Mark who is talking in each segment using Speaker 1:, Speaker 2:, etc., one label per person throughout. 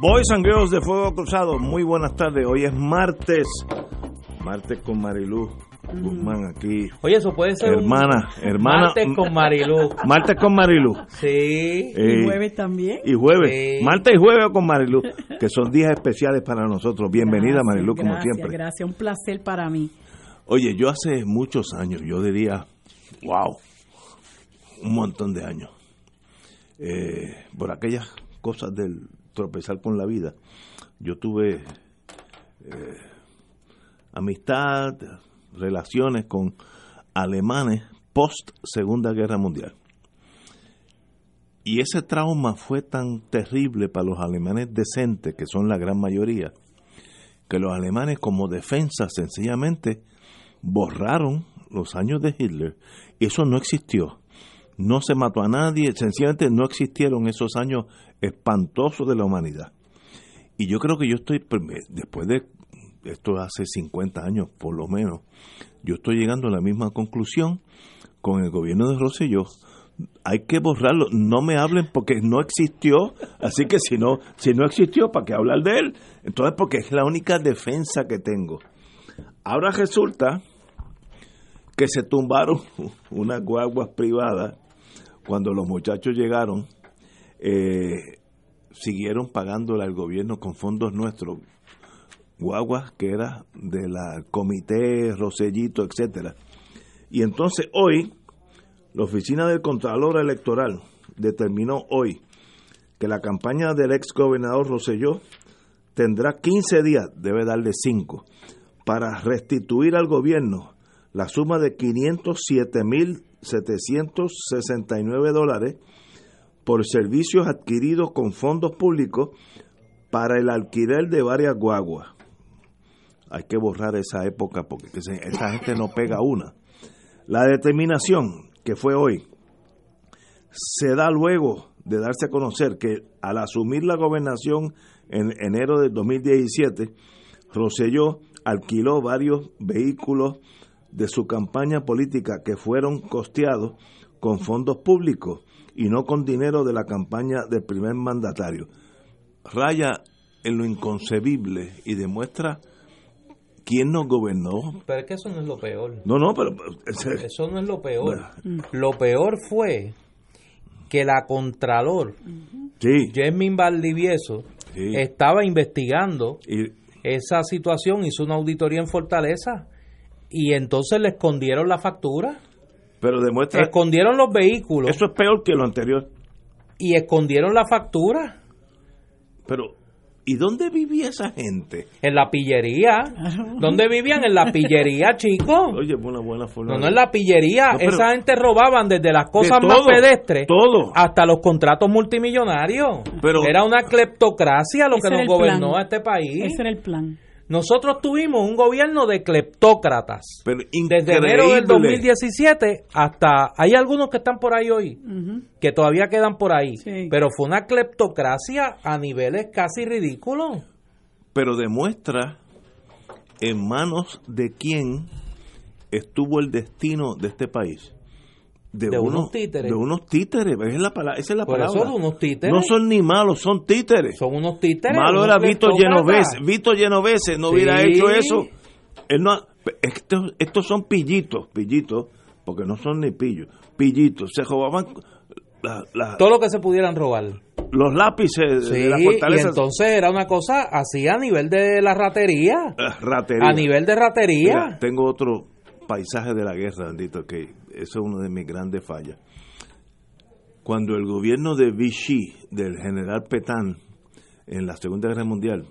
Speaker 1: Boys and Girls de Fuego Cruzado, muy buenas tardes. Hoy es martes, martes con Marilú Guzmán aquí.
Speaker 2: Oye, eso puede ser
Speaker 1: hermana,
Speaker 2: un
Speaker 1: hermana.
Speaker 2: martes con Marilú.
Speaker 1: Martes con Marilú.
Speaker 2: Sí.
Speaker 1: Eh,
Speaker 3: ¿Y jueves también?
Speaker 1: y jueves,
Speaker 2: Sí.
Speaker 1: martes y jueves con Marilú, que son días especiales para nosotros. Bienvenida
Speaker 3: Gracias,
Speaker 1: Marilú, como
Speaker 3: gracias,
Speaker 1: siempre.
Speaker 3: Gracias, un placer para mí.
Speaker 1: Oye, yo hace muchos años, yo diría, wow, un montón de años, eh, por aquellas cosas del tropezar con la vida, yo tuve eh, amistad, relaciones con alemanes post Segunda Guerra Mundial. Y ese trauma fue tan terrible para los alemanes decentes, que son la gran mayoría, que los alemanes como defensa sencillamente borraron los años de Hitler y eso no existió. No se mató a nadie, sencillamente no existieron esos años espantosos de la humanidad. Y yo creo que yo estoy, pues, después de esto hace 50 años por lo menos, yo estoy llegando a la misma conclusión con el gobierno de Rosselló. Hay que borrarlo, no me hablen porque no existió, así que si no, si no existió, ¿para qué hablar de él? Entonces, porque es la única defensa que tengo. Ahora resulta que se tumbaron unas guaguas privadas cuando los muchachos llegaron, eh, siguieron pagándole al gobierno con fondos nuestros, guaguas que era de la comité, Rosellito, etcétera. Y entonces hoy, la oficina del Contralor Electoral determinó hoy que la campaña del ex gobernador Roselló tendrá 15 días, debe darle 5, para restituir al gobierno la suma de 507.769 dólares por servicios adquiridos con fondos públicos para el alquiler de varias guaguas. Hay que borrar esa época porque esa gente no pega una. La determinación que fue hoy se da luego de darse a conocer que al asumir la gobernación en enero del 2017, Rosselló alquiló varios vehículos de su campaña política que fueron costeados con fondos públicos y no con dinero de la campaña del primer mandatario. Raya en lo inconcebible y demuestra quién nos gobernó.
Speaker 2: Pero es que eso no es lo peor.
Speaker 1: No, no, pero...
Speaker 2: Eso no es lo peor. Lo peor fue que la Contralor,
Speaker 1: Sí,
Speaker 2: Jasmine Valdivieso,
Speaker 1: Sí.
Speaker 2: estaba investigando
Speaker 1: y,
Speaker 2: esa situación, hizo una auditoría en Fortaleza y entonces le escondieron la factura,
Speaker 1: pero demuestra...
Speaker 2: escondieron los vehículos
Speaker 1: Eso es peor que lo anterior.
Speaker 2: y escondieron la factura
Speaker 1: Pero, ¿y dónde vivía esa gente?
Speaker 2: en la pillería. ¿Dónde vivían? En la pillería, chicos.
Speaker 1: Oye, una buena forma.
Speaker 2: No, no en la pillería.
Speaker 1: No,
Speaker 2: Esa gente robaban desde las cosas
Speaker 1: De
Speaker 2: más pedestres
Speaker 1: todo.
Speaker 2: hasta los contratos multimillonarios.
Speaker 1: Pero-
Speaker 2: Era una cleptocracia lo que nos gobernó
Speaker 3: plan.
Speaker 2: a este país.
Speaker 3: Ese era el plan.
Speaker 2: Nosotros tuvimos un gobierno de cleptócratas.
Speaker 1: Pero
Speaker 2: Desde enero del
Speaker 1: increíble.
Speaker 2: 2017 hasta... Hay algunos que están por ahí hoy, que todavía quedan por ahí.
Speaker 3: Sí.
Speaker 2: Pero fue una cleptocracia a niveles casi ridículos.
Speaker 1: Pero demuestra en manos de quién estuvo el destino de este país.
Speaker 2: De unos títeres.
Speaker 1: De unos títeres, esa es la palabra. Esa es la
Speaker 2: Por
Speaker 1: palabra.
Speaker 2: eso de unos títeres.
Speaker 1: No son ni malos, son títeres.
Speaker 2: Son unos títeres.
Speaker 1: Malo era Vito. Genovese. Vito Genovese no
Speaker 2: Sí.
Speaker 1: hubiera hecho eso. Él no, ha- estos, estos son pillitos, pillitos, porque no son ni pillos, pillitos. Se robaban la- la-
Speaker 2: Todo lo que se pudieran robar.
Speaker 1: los lápices
Speaker 2: Sí,
Speaker 1: de la
Speaker 2: y
Speaker 1: fortaleza.
Speaker 2: entonces era una cosa así a nivel de la ratería.
Speaker 1: Ratería.
Speaker 2: A nivel de ratería.
Speaker 1: Mira, tengo otro paisaje de la guerra, bendito, que eso es uno de mis grandes fallas. Cuando el gobierno de Vichy, del general Petain, en la Segunda Guerra Mundial,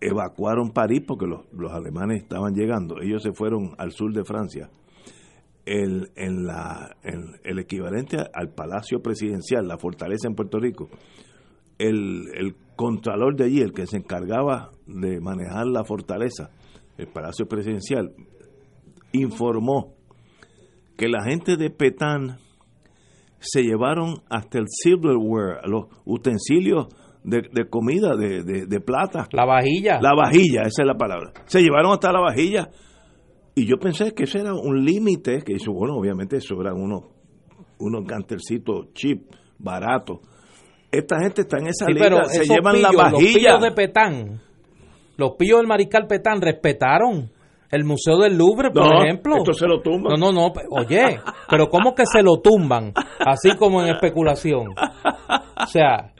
Speaker 1: evacuaron París porque los, los alemanes estaban llegando, ellos se fueron al sur de Francia. El, en la, el equivalente al Palacio Presidencial, la fortaleza en Puerto Rico, el, el contralor de allí, el que se encargaba de manejar la fortaleza, el Palacio Presidencial, informó que la gente de Petán se llevaron hasta el silverware, los utensilios de, de comida, de, de, de plata.
Speaker 2: La vajilla.
Speaker 1: La vajilla, esa es la palabra. Se llevaron hasta la vajilla. Y yo pensé que ese era un límite, que hizo, bueno, obviamente eso eran unos, unos cantercitos cheap, baratos. Esta gente está en esa
Speaker 2: Sí,
Speaker 1: liga, se llevan
Speaker 2: pillos,
Speaker 1: la
Speaker 2: Los pillos
Speaker 1: vajilla.
Speaker 2: de Petán, los pillos del Mariscal Petán respetaron el Museo del Louvre, por
Speaker 1: No,
Speaker 2: ejemplo.
Speaker 1: esto se lo tumban.
Speaker 2: No, no, no. Oye, pero ¿cómo que se lo tumban? Así como en especulación. O sea,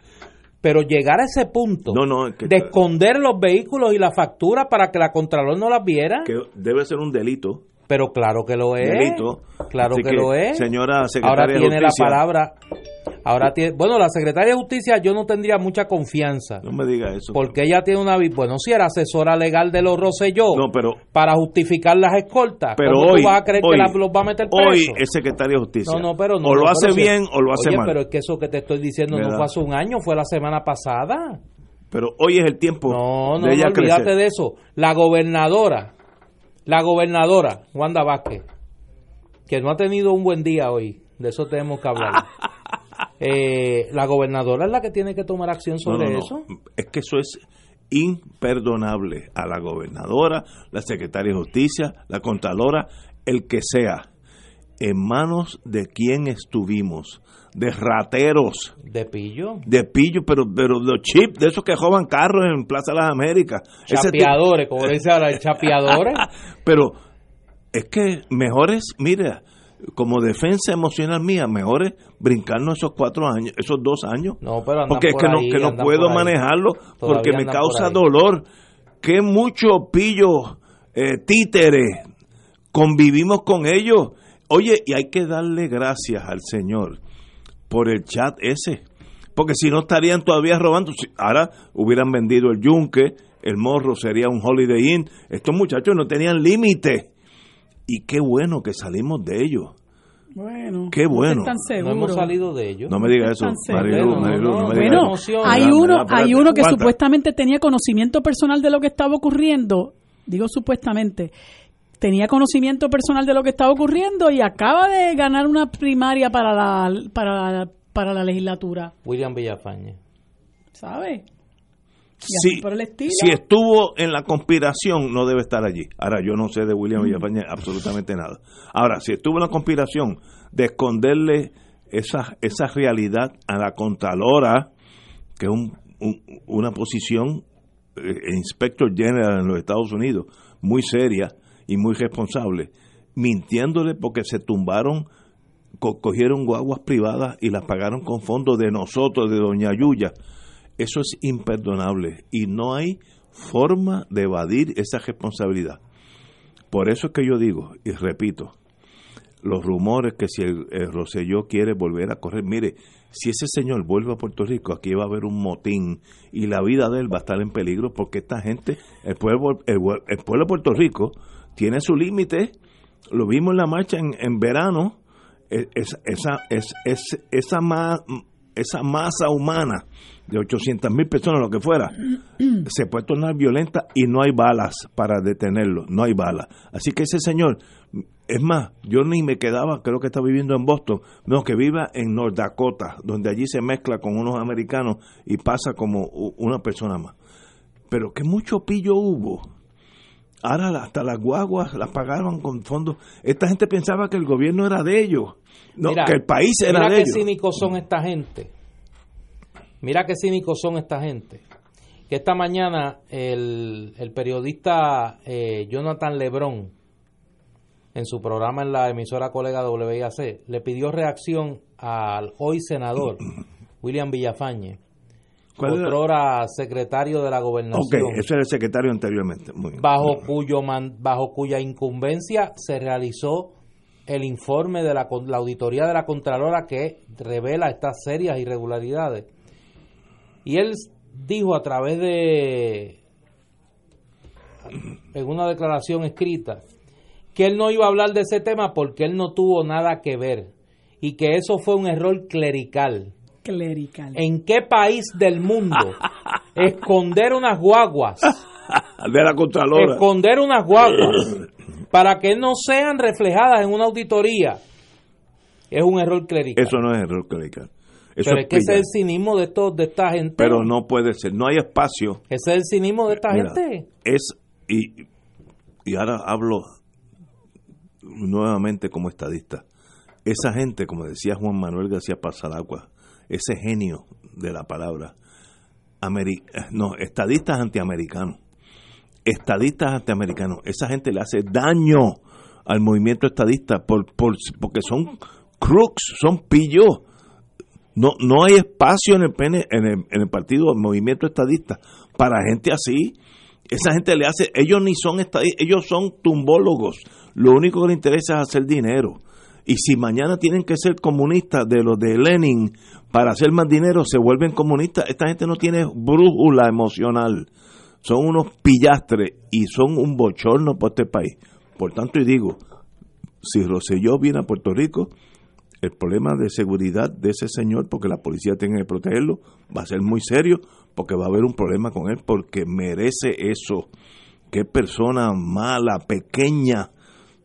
Speaker 2: pero llegar a ese punto
Speaker 1: No, no, que-
Speaker 2: de esconder los vehículos y la factura para que la Contralor no las viera,
Speaker 1: que debe ser un delito.
Speaker 2: Pero claro que lo es.
Speaker 1: delito.
Speaker 2: Claro que, lo es.
Speaker 1: Señora
Speaker 2: Ahora
Speaker 1: secretaria
Speaker 2: tiene
Speaker 1: de
Speaker 2: la palabra. Ahora tiene, bueno, la secretaria de Justicia yo no tendría mucha confianza.
Speaker 1: No me diga eso.
Speaker 2: Porque ella tiene una... Bueno, si era asesora legal de los Rosselló
Speaker 1: No, pero
Speaker 2: para justificar las escoltas,
Speaker 1: Pero
Speaker 2: ¿cómo
Speaker 1: hoy,
Speaker 2: tú vas a creer
Speaker 1: hoy,
Speaker 2: que la- los va a meter preso?
Speaker 1: hoy es secretario de Justicia.
Speaker 2: No, no, pero no.
Speaker 1: o lo hace bien o lo hace
Speaker 2: Oye,
Speaker 1: mal.
Speaker 2: pero es que eso que te estoy diciendo no fue hace un año, fue la semana pasada.
Speaker 1: Pero hoy es el tiempo
Speaker 2: No, no,
Speaker 1: de ella
Speaker 2: no, olvídate
Speaker 1: crecer.
Speaker 2: de eso. La gobernadora, la gobernadora, Wanda Vázquez, que no ha tenido un buen día hoy, de eso tenemos que hablar. Eh, la gobernadora es la que tiene que tomar acción sobre
Speaker 1: no, no.
Speaker 2: eso.
Speaker 1: Es que eso es imperdonable a la gobernadora, la secretaria de Justicia, la contralora, el que sea, en manos de quien estuvimos, de rateros,
Speaker 2: De pillo.
Speaker 1: de pillo, pero, pero de chip, de esos que roban carros en Plaza de las Américas.
Speaker 2: Chapeadores, como dice ahora, chapeadores.
Speaker 1: Pero es que mejor es, mira, como defensa emocional mía, mejor es brincarnos esos cuatro años, esos dos años.
Speaker 2: No, pero
Speaker 1: porque es
Speaker 2: por
Speaker 1: que no, que no puedo
Speaker 2: por
Speaker 1: manejarlo porque me causa dolor. Que muchos pillos, eh, títeres, convivimos con ellos. Oye, y hay que darle gracias al Señor por el chat ese. Porque si no estarían todavía robando. Si- Ahora hubieran vendido el yunque, el morro sería un Holiday Inn. Estos muchachos no tenían límite. Y qué bueno que salimos de ellos.
Speaker 3: Bueno,
Speaker 1: Qué
Speaker 3: no
Speaker 1: bueno.
Speaker 3: están
Speaker 2: No
Speaker 3: seguros.
Speaker 2: hemos salido de ello.
Speaker 1: No me digas eso. Marilu,
Speaker 2: No, no,
Speaker 1: no me
Speaker 3: Bueno, hay uno, hay uno que supuestamente tenía conocimiento personal de lo que estaba ocurriendo. Digo supuestamente. Tenía conocimiento personal de lo que estaba ocurriendo y acaba de ganar una primaria para la para, para la legislatura,
Speaker 2: William Villafañe.
Speaker 3: ¿sabe? Y así
Speaker 1: Si, estuvo en la conspiración, no debe estar allí. Ahora, yo no sé de William Villafañe absolutamente nada. Ahora, si estuvo en la conspiración de esconderle esa, esa realidad a la Contralora, que es un- un- una posición, eh, Inspector General en los Estados Unidos, muy seria y muy responsable, mintiéndole porque se tumbaron co- cogieron guaguas privadas y las pagaron con fondos de nosotros, de Doña Yuya. Eso es imperdonable y no hay forma de evadir esa responsabilidad. Por eso es que yo digo, y repito, los rumores que si el, el Rosselló quiere volver a correr, mire, si ese señor vuelve a Puerto Rico, aquí va a haber un motín y la vida de él va a estar en peligro porque esta gente, el pueblo, el, el pueblo de Puerto Rico tiene su límite, lo vimos en la marcha en, en verano, es- es- esa, es, es- esa, ma- esa masa humana de 800 mil personas, lo que fuera, se puede tornar violenta y no hay balas para detenerlo, no hay balas. Así que ese señor, es más, yo ni me quedaba, creo que está viviendo en Boston, no, que viva en North Dakota, donde allí se mezcla con unos americanos y pasa como una persona más. Pero que mucho pillo hubo. Ahora hasta las guaguas las pagaban con fondos. Esta gente pensaba que el gobierno era de ellos, no,
Speaker 2: Mira,
Speaker 1: que el país era
Speaker 2: mira
Speaker 1: de
Speaker 2: qué
Speaker 1: ellos.
Speaker 2: cínicos son esta gente. Mira qué cínicos son esta gente. Que esta mañana el, el periodista eh, Jonathan Lebrón, en su programa en la emisora colega WIAC, le pidió reacción al hoy senador William Villafañe. Otrora secretario de la
Speaker 1: Ok,
Speaker 2: gobernación,
Speaker 1: ese era el secretario anteriormente. Muy bien.
Speaker 2: bajo cuyo man- bajo cuya incumbencia se realizó el informe de la, la auditoría de la Contralora que revela estas serias irregularidades. Y él dijo a través de en una declaración escrita que él no iba a hablar de ese tema porque él no tuvo nada que ver y que eso fue un error clerical.
Speaker 3: Clerical.
Speaker 2: ¿En qué país del mundo esconder unas guaguas?
Speaker 1: De la Contralora.
Speaker 2: Esconder unas guaguas para que no sean reflejadas en una auditoría es un error clerical.
Speaker 1: Eso no es error clerical. Eso
Speaker 2: Pero es que ese es el cinismo de, estos, de esta gente.
Speaker 1: Pero no puede ser. No hay espacio.
Speaker 2: Ese es el cinismo de esta
Speaker 1: Mira,
Speaker 2: gente.
Speaker 1: Es, y, y ahora hablo nuevamente como estadista. Esa gente, como decía Juan Manuel García Pasalagua, ese genio de la palabra, ameri- no, estadistas antiamericanos, estadistas antiamericanos, esa gente le hace daño al movimiento estadista por, por, porque son crooks, son pillos. No, no hay espacio en el, PN en el, en el partido, movimiento estadista, para gente así. Esa gente le hace, ellos ni son estadistas, ellos son tumbólogos. Lo único que les interesa es hacer dinero. Y si mañana tienen que ser comunistas de los de Lenin para hacer más dinero, se vuelven comunistas. Esta gente no tiene brújula emocional. Son unos pillastres y son un bochorno por este país. Por tanto, y digo, si Rosselló viene a Puerto Rico, el problema de seguridad de ese señor, porque la policía tiene que protegerlo, va a ser muy serio, porque va a haber un problema con él, porque merece eso. Qué persona mala, pequeña,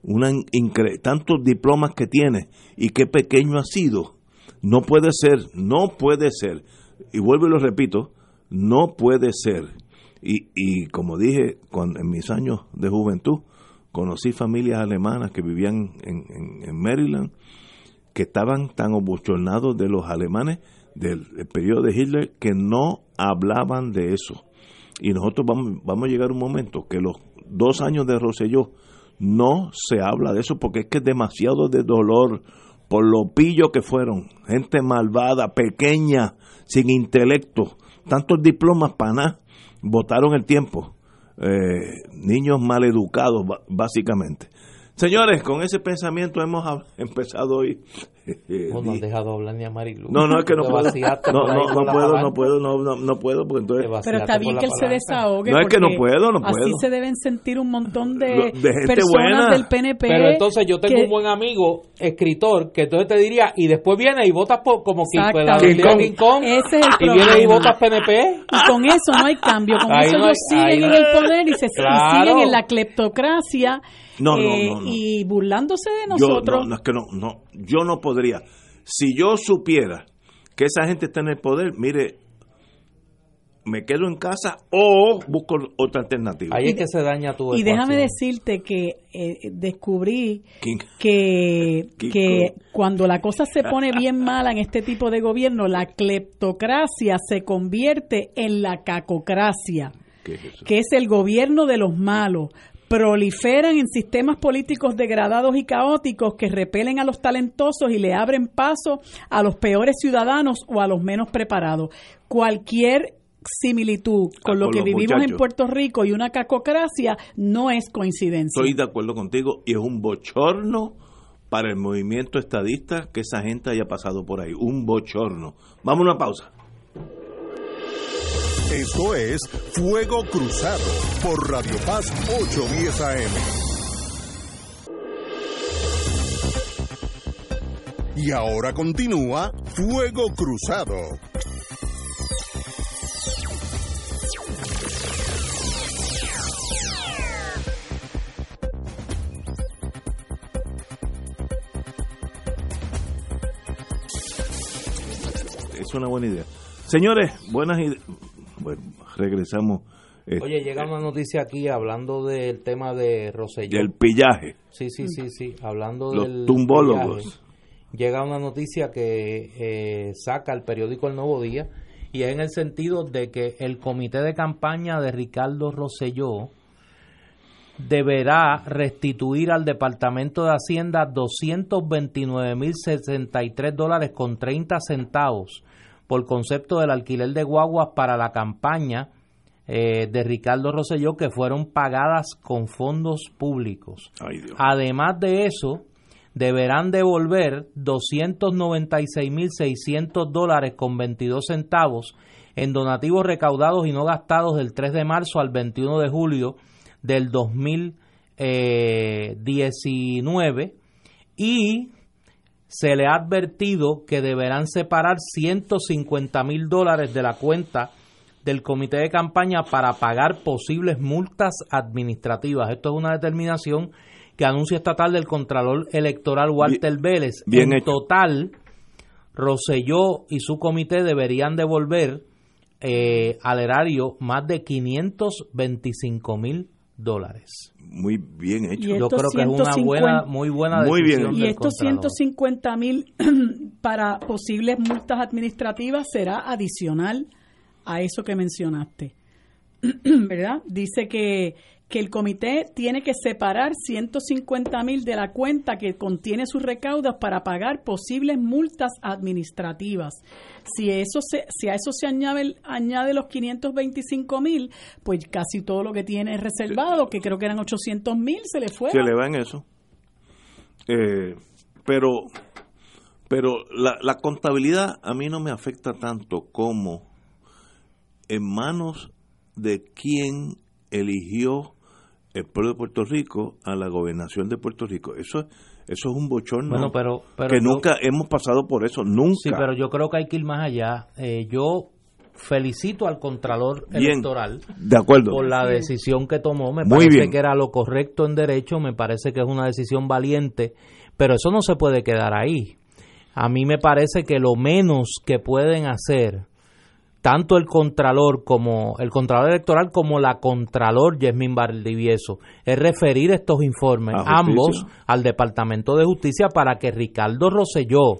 Speaker 1: una incre- tantos diplomas que tiene y qué pequeño ha sido. No puede ser, no puede ser. Y vuelvo y lo repito, no puede ser. Y, y como dije en mis años de juventud, conocí familias alemanas que vivían en, Maryland, que estaban tan abochornados de los alemanes del, del periodo de Hitler que no hablaban de eso. Y nosotros vamos, vamos a llegar a un momento que los dos años de Rosselló no se habla de eso porque es que es demasiado de dolor por lo pillo que fueron, gente malvada, pequeña, sin intelecto, tantos diplomas para nada, votaron el tiempo, eh, niños maleducados básicamente. Señores, con ese pensamiento hemos empezado hoy. eh,
Speaker 2: Oh, no has dejado hablar ni a Marilu.
Speaker 1: no, no, es que no puedo. No, no, no puedo, no puedo, no, no, no puedo, porque entonces...
Speaker 3: Pero está bien que él se desahogue.
Speaker 1: No, es que no puedo, no
Speaker 3: Así
Speaker 1: puedo.
Speaker 3: se deben sentir un montón de,
Speaker 1: Lo- de gente
Speaker 3: personas
Speaker 1: buena.
Speaker 3: del PNP.
Speaker 2: Pero entonces yo tengo
Speaker 3: que-
Speaker 2: un buen amigo, escritor, que entonces te diría, y después viene y votas por, como King, pues. King Kong, King Kong,
Speaker 3: Ese es el
Speaker 2: y viene y votas PNP.
Speaker 3: Y con eso no hay cambio, con
Speaker 2: Ahí
Speaker 3: eso
Speaker 2: no
Speaker 3: ellos siguen
Speaker 2: no-
Speaker 3: en el poder y, se, siguen en la cleptocracia
Speaker 1: No, no,
Speaker 3: eh,
Speaker 1: no, no.
Speaker 3: y burlándose de
Speaker 1: Yo,
Speaker 3: nosotros.
Speaker 1: no, no, es que no, no, yo no podría. Si yo supiera que esa gente está en el poder, mire, me quedo en casa o busco otra alternativa.
Speaker 2: Ahí es que se daña tu
Speaker 3: y déjame decirte que eh, descubrí
Speaker 1: King.
Speaker 3: que, que cuando la cosa se pone bien mala en este tipo de gobierno, la cleptocracia se convierte en la cacocracia, que es el gobierno de los malos. Proliferan en sistemas políticos degradados y caóticos que repelen a los talentosos y le abren paso a los peores ciudadanos o a los menos preparados. Cualquier similitud con
Speaker 1: Ah,
Speaker 3: lo
Speaker 1: con
Speaker 3: que
Speaker 1: los
Speaker 3: vivimos en. Puerto Rico y una cacocracia no es coincidencia.
Speaker 1: Estoy de acuerdo contigo y es un bochorno para el movimiento estadista que esa gente haya pasado por ahí. Un bochorno. Vamos a una pausa.
Speaker 4: Esto es Fuego Cruzado por Radio Paz 810 AM. Y ahora continúa Fuego Cruzado.
Speaker 1: Es una buena idea. Señores, buenas ideas. Bueno, regresamos eh,
Speaker 2: Oye, llega una noticia aquí hablando del tema de Rosselló.
Speaker 1: del pillaje.
Speaker 2: Sí, sí, sí, sí, hablando
Speaker 1: Los
Speaker 2: del
Speaker 1: tumbólogos.
Speaker 2: Llega una noticia que eh, saca el periódico El Nuevo Día y es en el sentido de que el comité de campaña de Ricardo Rosselló deberá restituir al Departamento de Hacienda 229.063 dólares con 30 centavos por concepto del alquiler de guaguas para la campaña eh, de Ricardo Rosselló que fueron pagadas con fondos públicos.
Speaker 1: Ay, Dios.
Speaker 2: Además de eso, deberán devolver 296.600 dólares con 22 centavos en donativos recaudados y no gastados del 3 de marzo al 21 de julio del 2019 y se le ha advertido que deberán separar 150 mil dólares de la cuenta del comité de campaña para pagar posibles multas administrativas. Esto es una determinación que anuncia esta tarde el Contralor Electoral Walter Vélez.
Speaker 1: bien
Speaker 2: en
Speaker 1: hecho.
Speaker 2: total, Roselló y su comité deberían devolver eh, al erario más de 525 mil dólares.
Speaker 1: Muy bien hecho.
Speaker 3: Y
Speaker 2: Yo creo que es una
Speaker 3: 150
Speaker 2: buena, muy buena
Speaker 1: Muy bien.
Speaker 2: decisión
Speaker 3: Y estos
Speaker 2: Contralor.
Speaker 3: 150 mil para posibles multas administrativas será adicional a eso que mencionaste. ¿Verdad? Dice que, que el comité tiene que separar 150 mil de la cuenta que contiene sus recaudos para pagar posibles multas administrativas. Si, eso se, si a eso se añade, añade los 525 mil, pues casi todo lo que tiene reservado, que creo que eran 800 mil, se le fue.
Speaker 1: se le va en eso. Eh, pero pero la, la contabilidad a mí no me afecta tanto como en manos de quien eligió el pueblo de Puerto Rico a la gobernación de Puerto Rico. Eso, eso es un bochorno
Speaker 2: Bueno, pero, pero
Speaker 1: que
Speaker 2: yo-
Speaker 1: nunca hemos pasado por eso, nunca.
Speaker 2: Sí, pero yo creo que hay que ir más allá. Eh, yo felicito al Contralor
Speaker 1: Bien.
Speaker 2: Electoral
Speaker 1: de acuerdo.
Speaker 2: por la decisión que tomó. Me
Speaker 1: Muy
Speaker 2: parece
Speaker 1: bien.
Speaker 2: que era lo correcto en derecho, me parece que es una decisión valiente, pero eso no se puede quedar ahí. A mí me parece que lo menos que pueden hacer tanto el Contralor como el Contralor Electoral como la Contralor Yasmín Valdivieso es referir estos informes, ambos, al Departamento de Justicia para que Ricardo Rosselló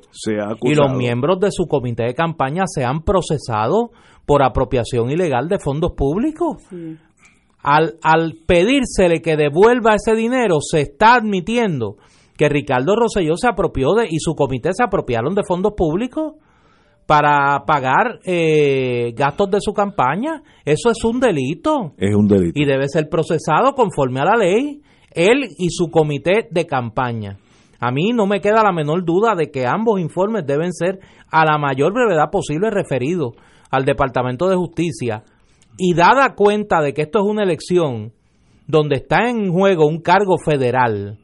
Speaker 2: y los miembros de su comité de campaña sean procesados por apropiación ilegal de fondos públicos.
Speaker 3: Sí.
Speaker 2: Al, al pedírsele que devuelva ese dinero, se está admitiendo que Ricardo Rosselló se apropió de y su comité se apropiaron de fondos públicos para pagar eh, gastos de su campaña. Eso es un delito
Speaker 1: Es un delito.
Speaker 2: y debe ser procesado conforme a la ley, él y su comité de campaña. A mí no me queda la menor duda de que ambos informes deben ser a la mayor brevedad posible referidos al Departamento de Justicia y dada cuenta de que esto es una elección donde está en juego un cargo federal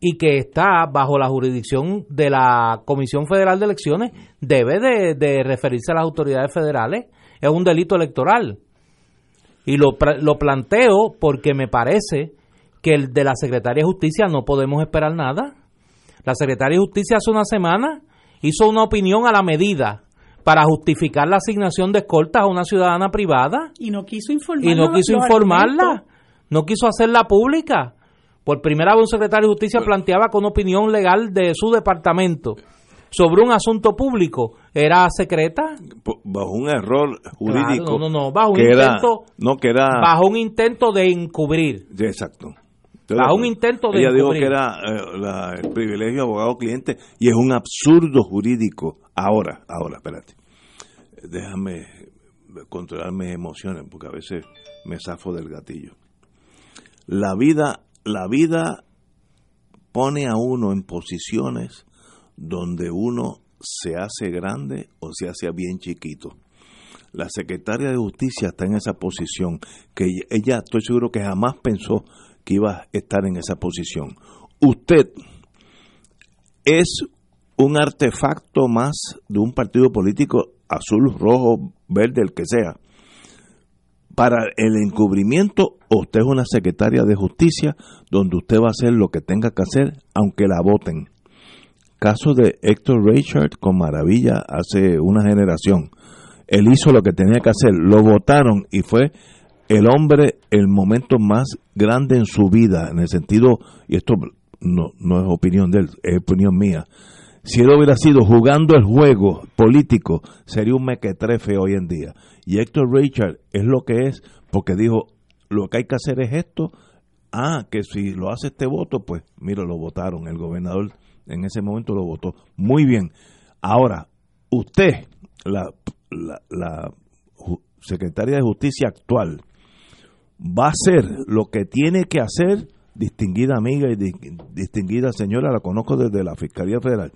Speaker 2: y que está bajo la jurisdicción de la Comisión Federal de Elecciones, debe de, de referirse a las autoridades federales. Es un delito electoral. Y lo, lo planteo porque me parece que el de la Secretaría de Justicia no podemos esperar nada. La Secretaría de Justicia hace una semana hizo una opinión a la medida para justificar la asignación de escoltas a una ciudadana privada
Speaker 3: Y no quiso informar.
Speaker 2: y no quiso informarla, no quiso hacerla pública. Por primera vez un secretario de justicia planteaba que una opinión legal de su departamento sobre un asunto público era secreta.
Speaker 1: Bajo un error jurídico.
Speaker 2: Claro, no, no, no, bajo un
Speaker 1: que era-
Speaker 2: intento-
Speaker 1: no, que era.
Speaker 2: Bajo un intento de encubrir.
Speaker 1: Exacto. Estoy de
Speaker 2: Bajo un intento de
Speaker 1: Ella dijo
Speaker 2: encubrir.
Speaker 1: que era eh, la- el privilegio abogado-cliente y es un absurdo jurídico. Ahora, ahora, espérate. Déjame controlar mis emociones porque a veces me zafo del gatillo. La vida, la vida pone a uno en posiciones donde uno se hace grande o se hace bien chiquito. La secretaria de Justicia está en esa posición, que ella estoy seguro que jamás pensó que iba a estar en esa posición. Usted es un artefacto más de un partido político azul, rojo, verde, el que sea. Para el encubrimiento, usted es una secretaria de justicia donde usted va a hacer lo que tenga que hacer, aunque la voten. Caso de Héctor Richard con Maravilla hace una generación. Él hizo lo que tenía que hacer, lo votaron y fue el hombre el momento más grande en su vida, en el sentido, y esto no, no es opinión de él, es opinión mía. Si él hubiera sido jugando el juego político, sería un mequetrefe hoy en día. Y Héctor Richard es lo que es, porque dijo, lo que hay que hacer es esto. Ah, que si lo hace este voto, pues mira, lo votaron. El gobernador en ese momento lo votó. Muy bien. Ahora, usted, la, la, la secretaria de justicia actual, va a hacer lo que tiene que hacer, distinguida amiga y di- distinguida señora, la conozco desde la Fiscalía Federal.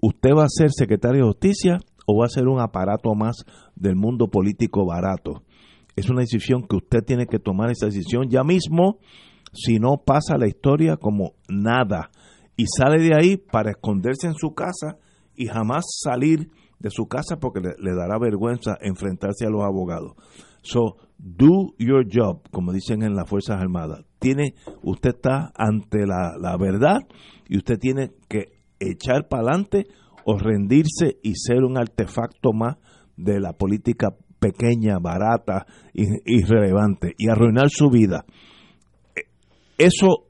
Speaker 1: ¿Usted va a ser secretaria de justicia o va a ser un aparato más del mundo político barato? Es una decisión que usted tiene que tomar esa decisión ya mismo, si no pasa la historia como nada. y sale de ahí para esconderse en su casa y jamás salir de su casa porque le, dará vergüenza enfrentarse a los abogados. So, do your job, como dicen en las Fuerzas Armadas. Tiene, usted está ante la, la verdad y usted tiene que echar para adelante o rendirse y ser un artefacto más de la política pequeña, barata, irrelevante y arruinar su vida. E, eso,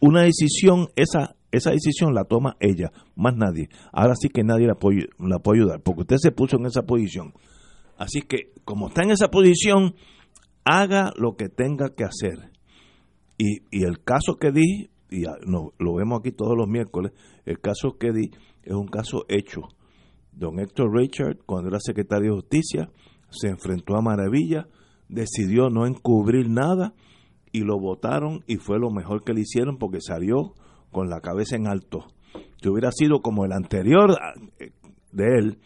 Speaker 1: una decisión, esa, esa decisión la toma ella, más nadie. Ahora sí que nadie la puede, la puede ayudar, porque usted se puso en esa posición. Así que, como está en esa posición, haga lo que tenga que hacer. Y, y el caso que di, y no, lo vemos aquí todos los miércoles, el caso que di es un caso hecho. Don Héctor Richard, cuando era secretario de Justicia, se enfrentó a Maravilla, decidió no encubrir nada y lo votaron y fue lo mejor que le hicieron porque salió con la cabeza en alto. Si hubiera sido como el anterior eh, de él,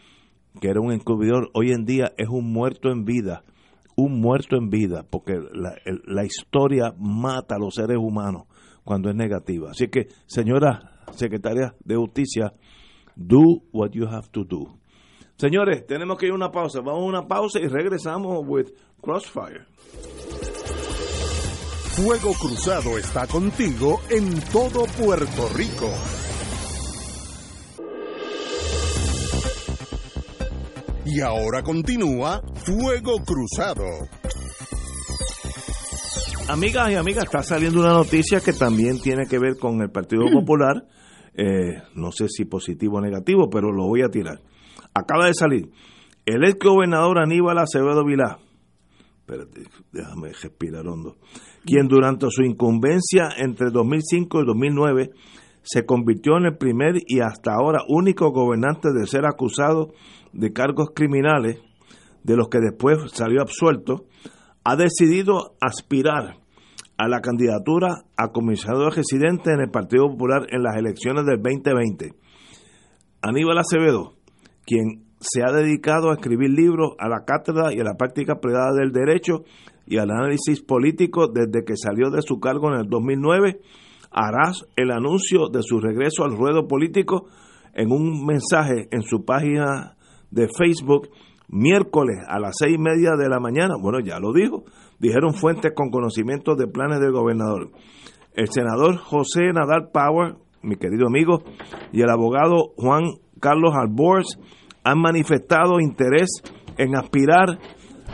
Speaker 1: que era un encubridor, hoy en día es un muerto en vida, un muerto en vida, porque la, historia mata a los seres humanos cuando es negativa. Así que, señora secretaria de Justicia, do what you have to do. Señores, tenemos que ir a una pausa. Vamos a una pausa y regresamos with Crossfire.
Speaker 4: Fuego Cruzado está contigo en todo Puerto Rico. Y ahora continúa Fuego Cruzado.
Speaker 1: Amigas y amigas, está saliendo una noticia que también tiene que ver con el Partido Popular. Eh, no sé si positivo o negativo, pero lo voy a tirar acaba de salir. El ex gobernador Aníbal Acevedo Vilá, espérate, déjame respirar hondo, quien durante su incumbencia entre 2005 y 2009 se convirtió en el primer y hasta ahora único gobernante de ser acusado de cargos criminales, de los que después salió absuelto, ha decidido aspirar a la candidatura a comisionado residente en el Partido Popular en las elecciones del 2020. Aníbal Acevedo, quien se ha dedicado a escribir libros a la cátedra y a la práctica privada del derecho y al análisis político desde que salió de su cargo en el 2009, hará el anuncio de su regreso al ruedo político en un mensaje en su página de Facebook miércoles a las seis y media de la mañana. Bueno, ya lo dijo, dijeron fuentes con conocimiento de planes del gobernador. El senador José Nadal Power, mi querido amigo, y el abogado Juan Carlos Albors han manifestado interés en aspirar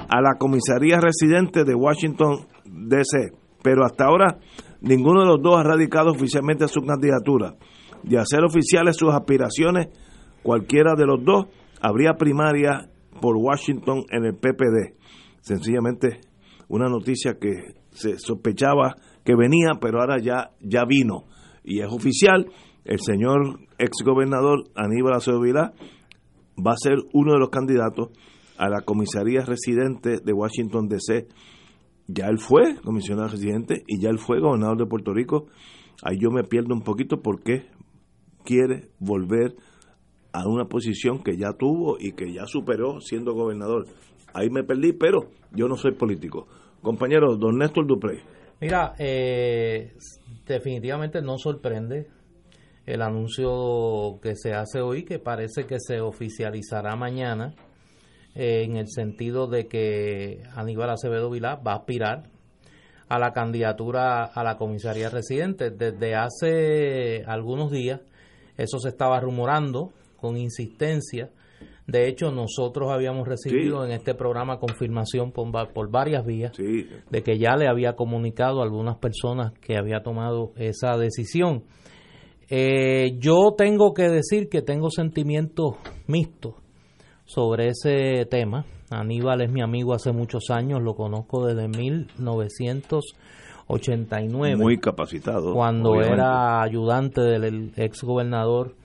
Speaker 1: a la comisaría residente de Washington, D.C., pero hasta ahora ninguno de los dos ha radicado oficialmente su candidatura. De hacer oficiales sus aspiraciones, cualquiera de los dos habría primaria por Washington en el PPD. Sencillamente una noticia que se sospechaba que venía, pero ahora ya, ya vino y es oficial el señor exgobernador Aníbal Acevedo Vilá va a ser uno de los candidatos a la comisaría residente de Washington DC. Ya él fue comisionado residente y ya él fue gobernador de Puerto Rico. Ahí yo me pierdo un poquito porque quiere volver a una posición que ya tuvo y que ya superó siendo gobernador. Ahí me perdí, pero yo no soy político. Compañero, don Néstor Dupré.
Speaker 2: Mira, eh, definitivamente no sorprende el anuncio que se hace hoy, que parece que se oficializará mañana, eh, en el sentido de que Aníbal Acevedo Vilá va a aspirar a la candidatura a la comisaría residente. Desde hace algunos días eso se estaba rumorando con insistencia. De hecho, nosotros habíamos recibido en este programa confirmación por, por varias vías de que ya le había comunicado a algunas personas que había tomado esa decisión. Eh, yo tengo que decir que tengo sentimientos mixtos sobre ese tema. Aníbal es mi amigo hace muchos años, lo conozco desde 1989.
Speaker 1: Muy capacitado.
Speaker 2: Cuando era ayudante del ex gobernador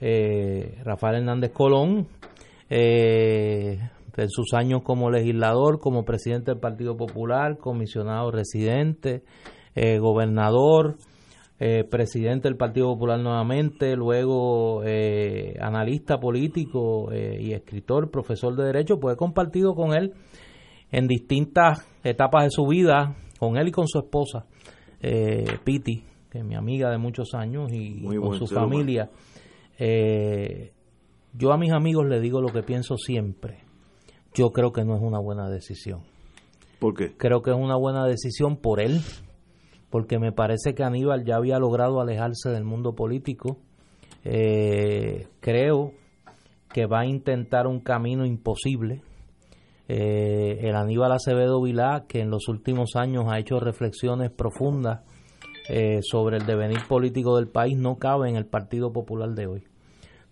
Speaker 2: eh, Rafael Hernández Colón. Eh, en sus años como legislador, como presidente del Partido Popular, comisionado residente, gobernador, eh, presidente del Partido Popular nuevamente, luego eh, analista político eh, y escritor, profesor de Derecho, pues he compartido con él en distintas etapas de su vida, con él y con su esposa, Piti, que es mi amiga de muchos años y con su
Speaker 1: ser
Speaker 2: familia. Eh, yo a mis amigos les digo lo que pienso siempre. Yo creo que no es una buena decisión.
Speaker 1: ¿Por qué?
Speaker 2: Creo que es una buena decisión por él, porque me parece que Aníbal ya había logrado alejarse del mundo político. Eh, creo que va a intentar un camino imposible. Eh, el Aníbal Acevedo Vilá, que en los últimos años ha hecho reflexiones profundas eh, sobre el devenir político del país, no cabe en el Partido Popular de hoy.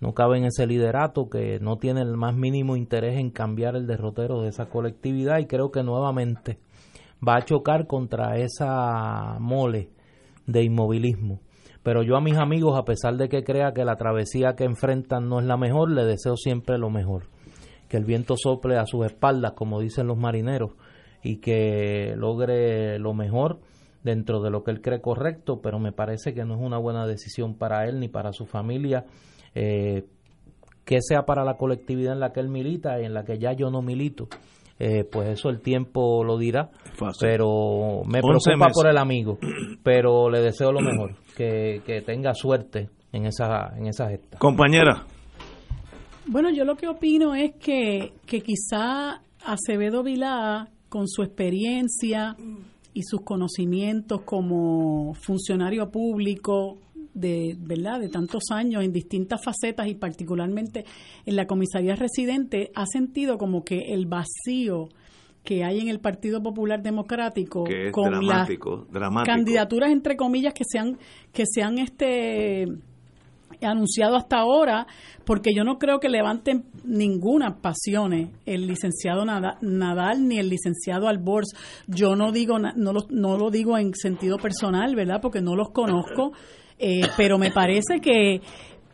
Speaker 2: No cabe en ese liderato que no tiene el más mínimo interés en cambiar el derrotero de esa colectividad y creo que nuevamente va a chocar contra esa mole de inmovilismo. Pero yo a mis amigos, a pesar de que crea que la travesía que enfrentan no es la mejor, le deseo siempre lo mejor. Que el viento sople a sus espaldas, como dicen los marineros, y que logre lo mejor dentro de lo que él cree correcto, pero me parece que no es una buena decisión para él ni para su familia, eh, que sea para la colectividad en la que él milita y en la que ya yo no milito. Eh, pues eso el tiempo lo dirá,
Speaker 1: Fácil.
Speaker 2: pero me
Speaker 1: 11
Speaker 2: preocupa
Speaker 1: meses.
Speaker 2: por el amigo, pero le deseo lo mejor, que, que tenga suerte en esa, en esa gesta.
Speaker 1: Compañera,
Speaker 3: Bueno, yo lo que opino es que, que quizá Acevedo Vilá, con su experiencia y sus conocimientos como funcionario público de verdad de tantos años en distintas facetas y particularmente en la comisaría residente ha sentido como que el vacío que hay en el Partido Popular Democrático
Speaker 1: que es
Speaker 3: con las
Speaker 1: dramático.
Speaker 3: candidaturas entre comillas que se han que se han este anunciado hasta ahora porque yo no creo que levanten ninguna pasiones el licenciado Nada- Nadal ni el licenciado Albors yo no digo no lo, no lo digo en sentido personal verdad porque no los conozco eh, pero me parece que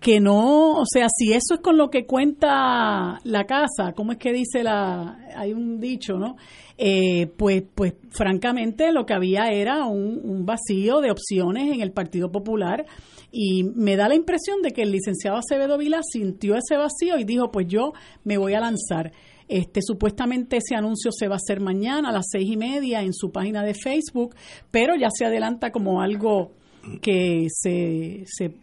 Speaker 3: que no, o sea, si eso es con lo que cuenta la casa, ¿cómo es que dice la, hay un dicho, ¿no? Eh, pues, pues francamente lo que había era un, vacío de opciones en el Partido Popular y me da la impresión de que el licenciado Acevedo Vila sintió ese vacío y dijo, pues yo me voy a lanzar. Este, supuestamente ese anuncio se va a hacer mañana a las seis y media en su página de Facebook, pero ya se adelanta como algo que se, se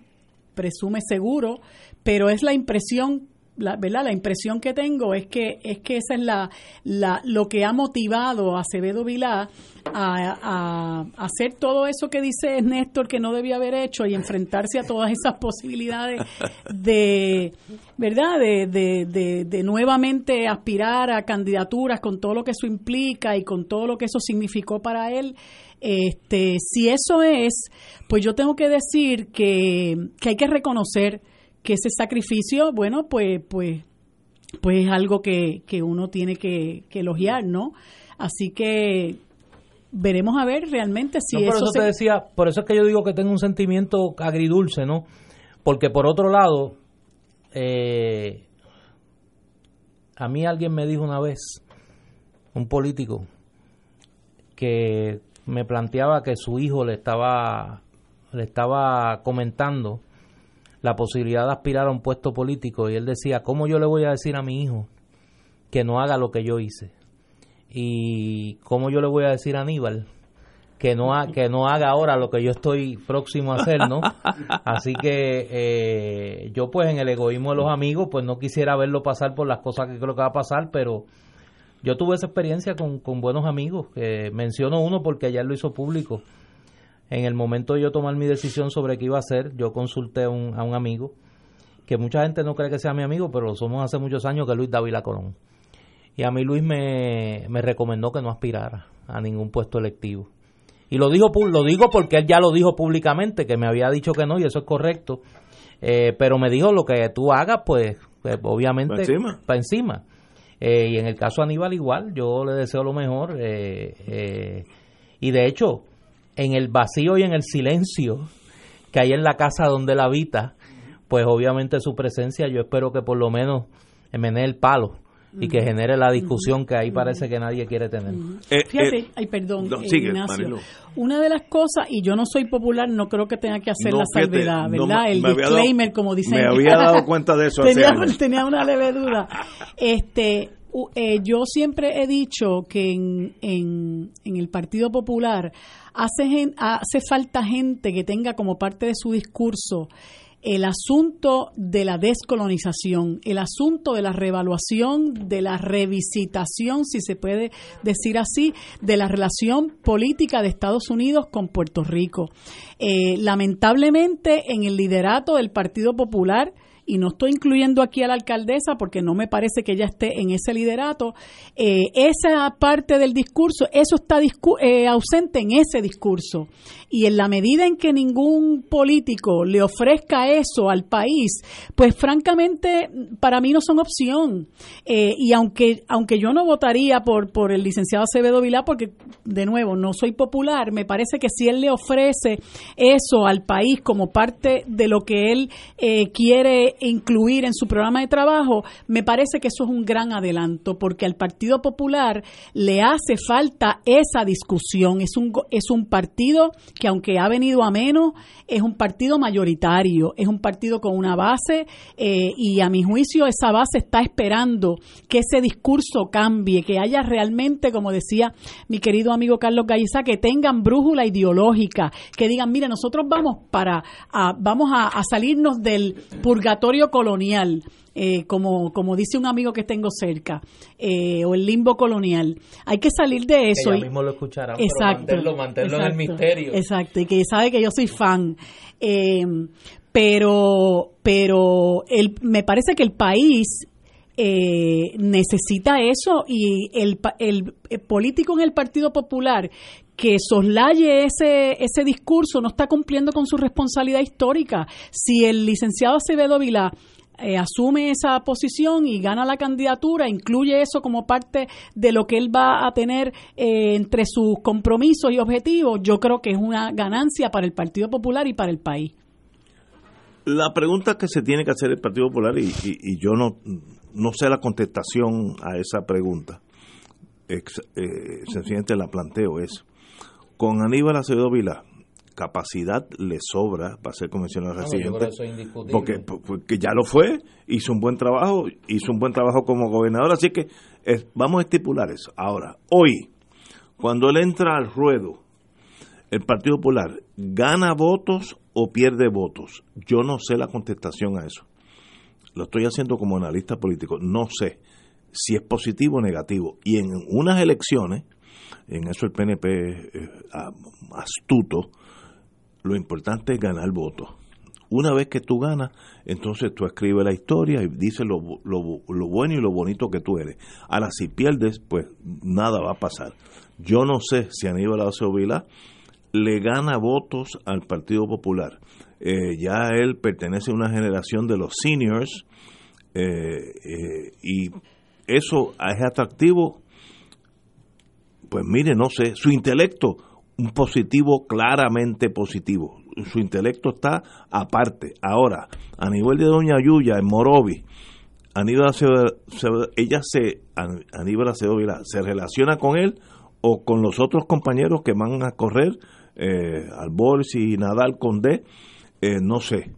Speaker 3: presume seguro, pero es la impresión, la, ¿verdad? La impresión que tengo es que es que esa es la, la lo que ha motivado a Acevedo Vilá a, a hacer todo eso que dice Néstor que no debía haber hecho y enfrentarse a todas esas posibilidades de, ¿verdad? De, de, de, de nuevamente aspirar a candidaturas con todo lo que eso implica y con todo lo que eso significó para él. Este, si eso es, pues yo tengo que decir que, que hay que reconocer que ese sacrificio, bueno, pues, pues, pues es algo que, que uno tiene que, que elogiar, ¿no? Así que veremos a ver realmente si
Speaker 2: No, por
Speaker 3: eso,
Speaker 2: eso
Speaker 3: se-
Speaker 2: te decía, por eso es que yo digo que tengo un sentimiento agridulce, ¿no? Porque por otro lado, eh, a mí alguien me dijo una vez, un político, que me planteaba que su hijo le estaba, le estaba comentando la posibilidad de aspirar a un puesto político y él decía, ¿cómo yo le voy a decir a mi hijo que no haga lo que yo hice? Y cómo yo le voy a decir a Aníbal que no, ha- que no haga ahora lo que yo estoy próximo a hacer, ¿no? Así que eh, yo pues en el egoísmo de los amigos pues no quisiera verlo pasar por las cosas que creo que va a pasar, pero yo tuve esa experiencia con, con buenos amigos, que menciono uno porque ayer lo hizo público. En el momento de yo tomar mi decisión sobre qué iba a hacer, yo consulté a un, a un amigo, que mucha gente no cree que sea mi amigo, pero lo somos hace muchos años, que es Luis Dávila Colón. Y a mí Luis me, me recomendó que no aspirara a ningún puesto electivo. Y lo digo, pu- lo digo porque él ya lo dijo públicamente, que me había dicho que no, y eso es correcto. Eh, pero me dijo lo que tú hagas, pues, pues, obviamente,
Speaker 1: Pa' encima.
Speaker 2: pa' encima. Eh, y en el caso de Aníbal igual, yo le deseo lo mejor. eh, eh, y de hecho, en el vacío y en el silencio que hay en la casa donde él habita, pues obviamente su presencia yo espero que por lo menos me dé el palo y que genere la discusión que ahí parece que nadie quiere tener.
Speaker 1: Eh,
Speaker 3: Fíjate,
Speaker 1: eh,
Speaker 3: ay, perdón,
Speaker 1: no,
Speaker 3: eh,
Speaker 1: sigue,
Speaker 3: Ignacio.
Speaker 1: Marilu.
Speaker 3: Una de las cosas, y yo no soy popular, no creo que tenga que hacer
Speaker 1: No,
Speaker 3: la
Speaker 1: fíjate,
Speaker 3: salvedad, ¿verdad? El
Speaker 1: dado-
Speaker 3: disclaimer, como dicen.
Speaker 1: me había dado cuenta de eso hace
Speaker 3: tenía,
Speaker 1: años.
Speaker 3: tenía una leve duda. Este, u- eh, yo siempre he dicho que en, en, en el Partido Popular, hace, hace falta gente que tenga como parte de su discurso el asunto de la descolonización, el asunto de la revaluación, de la revisitación, si se puede decir así, de la relación política de Estados Unidos con Puerto Rico. Eh, lamentablemente, en el liderato del Partido Popular, y no estoy incluyendo aquí a la alcaldesa porque no me parece que ella esté en ese liderato, eh, esa parte del discurso, eso está eh, ausente en ese discurso. Y en la medida en que ningún político le ofrezca eso al país, pues francamente para mí no son opción. Eh, y aunque, aunque yo no votaría por, por el licenciado Acevedo Vilá, porque de nuevo no soy popular, me parece que si él le ofrece eso al país como parte de lo que él quiere incluir en su programa de trabajo, me parece que eso es un gran adelanto, porque al Partido Popular le hace falta esa discusión. Es un, es un partido que, aunque ha venido a menos, es un partido mayoritario, es un partido con una base eh, y a mi juicio esa base está esperando que ese discurso cambie, que haya realmente, como decía mi querido amigo Carlos Galliza, que tengan brújula ideológica, que digan, mire, nosotros vamos para, vamos a salirnos del purgatorio colonial, eh, como, como dice un amigo que tengo cerca, eh, o el limbo colonial. Hay que salir de eso.
Speaker 2: Que mismo lo escucharán, exacto, mantenerlo, en el misterio.
Speaker 3: Exacto, y que sabe que yo soy fan. Eh, pero pero el, me parece que el país necesita eso y el, el, político en el Partido Popular que soslaye ese, ese discurso no está cumpliendo con su responsabilidad histórica. Si el licenciado Acevedo Vilá eh, asume esa posición y gana la candidatura, incluye eso como parte de lo que él va a tener eh, entre sus compromisos y objetivos, yo creo que es una ganancia para el Partido Popular y para el país.
Speaker 1: La pregunta que se tiene que hacer el Partido Popular, y, y, yo no, no sé la contestación a esa pregunta, eh, sencillamente la planteo, es con Aníbal Acevedo Vila, capacidad le sobra para ser convencional residente. Porque, porque ya lo fue, hizo un buen trabajo, hizo un buen trabajo como gobernador, así que vamos a estipular eso. Ahora, hoy, cuando él entra al ruedo, el Partido Popular gana votos o pierde votos. Yo no sé la contestación a eso. Lo estoy haciendo como analista político. No sé si es positivo o negativo. Y en unas elecciones, en eso el PNP eh, astuto, lo importante es ganar votos. Una vez que tú ganas, entonces tú escribes la historia y dices lo, lo, bueno y lo bonito que tú eres. Ahora, si pierdes, pues nada va a pasar. Yo no sé si Aníbal Acevedo Vilá le gana votos al Partido Popular. Eh, ya él pertenece a una generación de los seniors eh, y eso es atractivo pues mire, no sé, su intelecto, un positivo claramente positivo. Su intelecto está aparte. Ahora, a nivel de Doña Yuya, en Morovi, Aníbal ella se, Aníbal se relaciona con él o con los otros compañeros que van a correr, eh, y Nadal Condé, eh, no sé.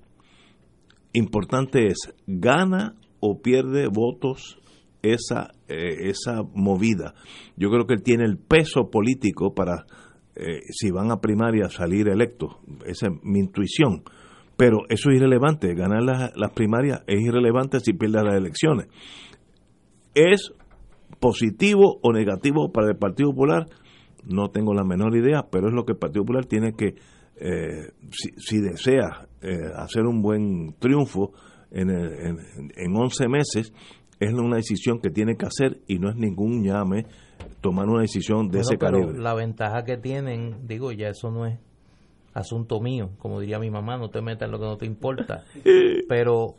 Speaker 1: Importante es, ¿gana o pierde votos esa, eh, esa movida. Yo creo que él tiene el peso político para, eh, si van a primaria, salir electo. Esa es mi intuición. Pero eso es irrelevante. Ganar las, las primarias es irrelevante si pierde las elecciones. ¿Es positivo o negativo para el Partido Popular? No tengo la menor idea, pero es lo que el Partido Popular tiene que, eh, si, desea hacer un buen triunfo en, en, en 11 meses, es una decisión que tiene que hacer y no es ningún llame tomar una decisión de ese calibre.
Speaker 2: La ventaja que tienen, digo, ya eso no es asunto mío, como diría mi mamá, no te metas en lo que no te importa, pero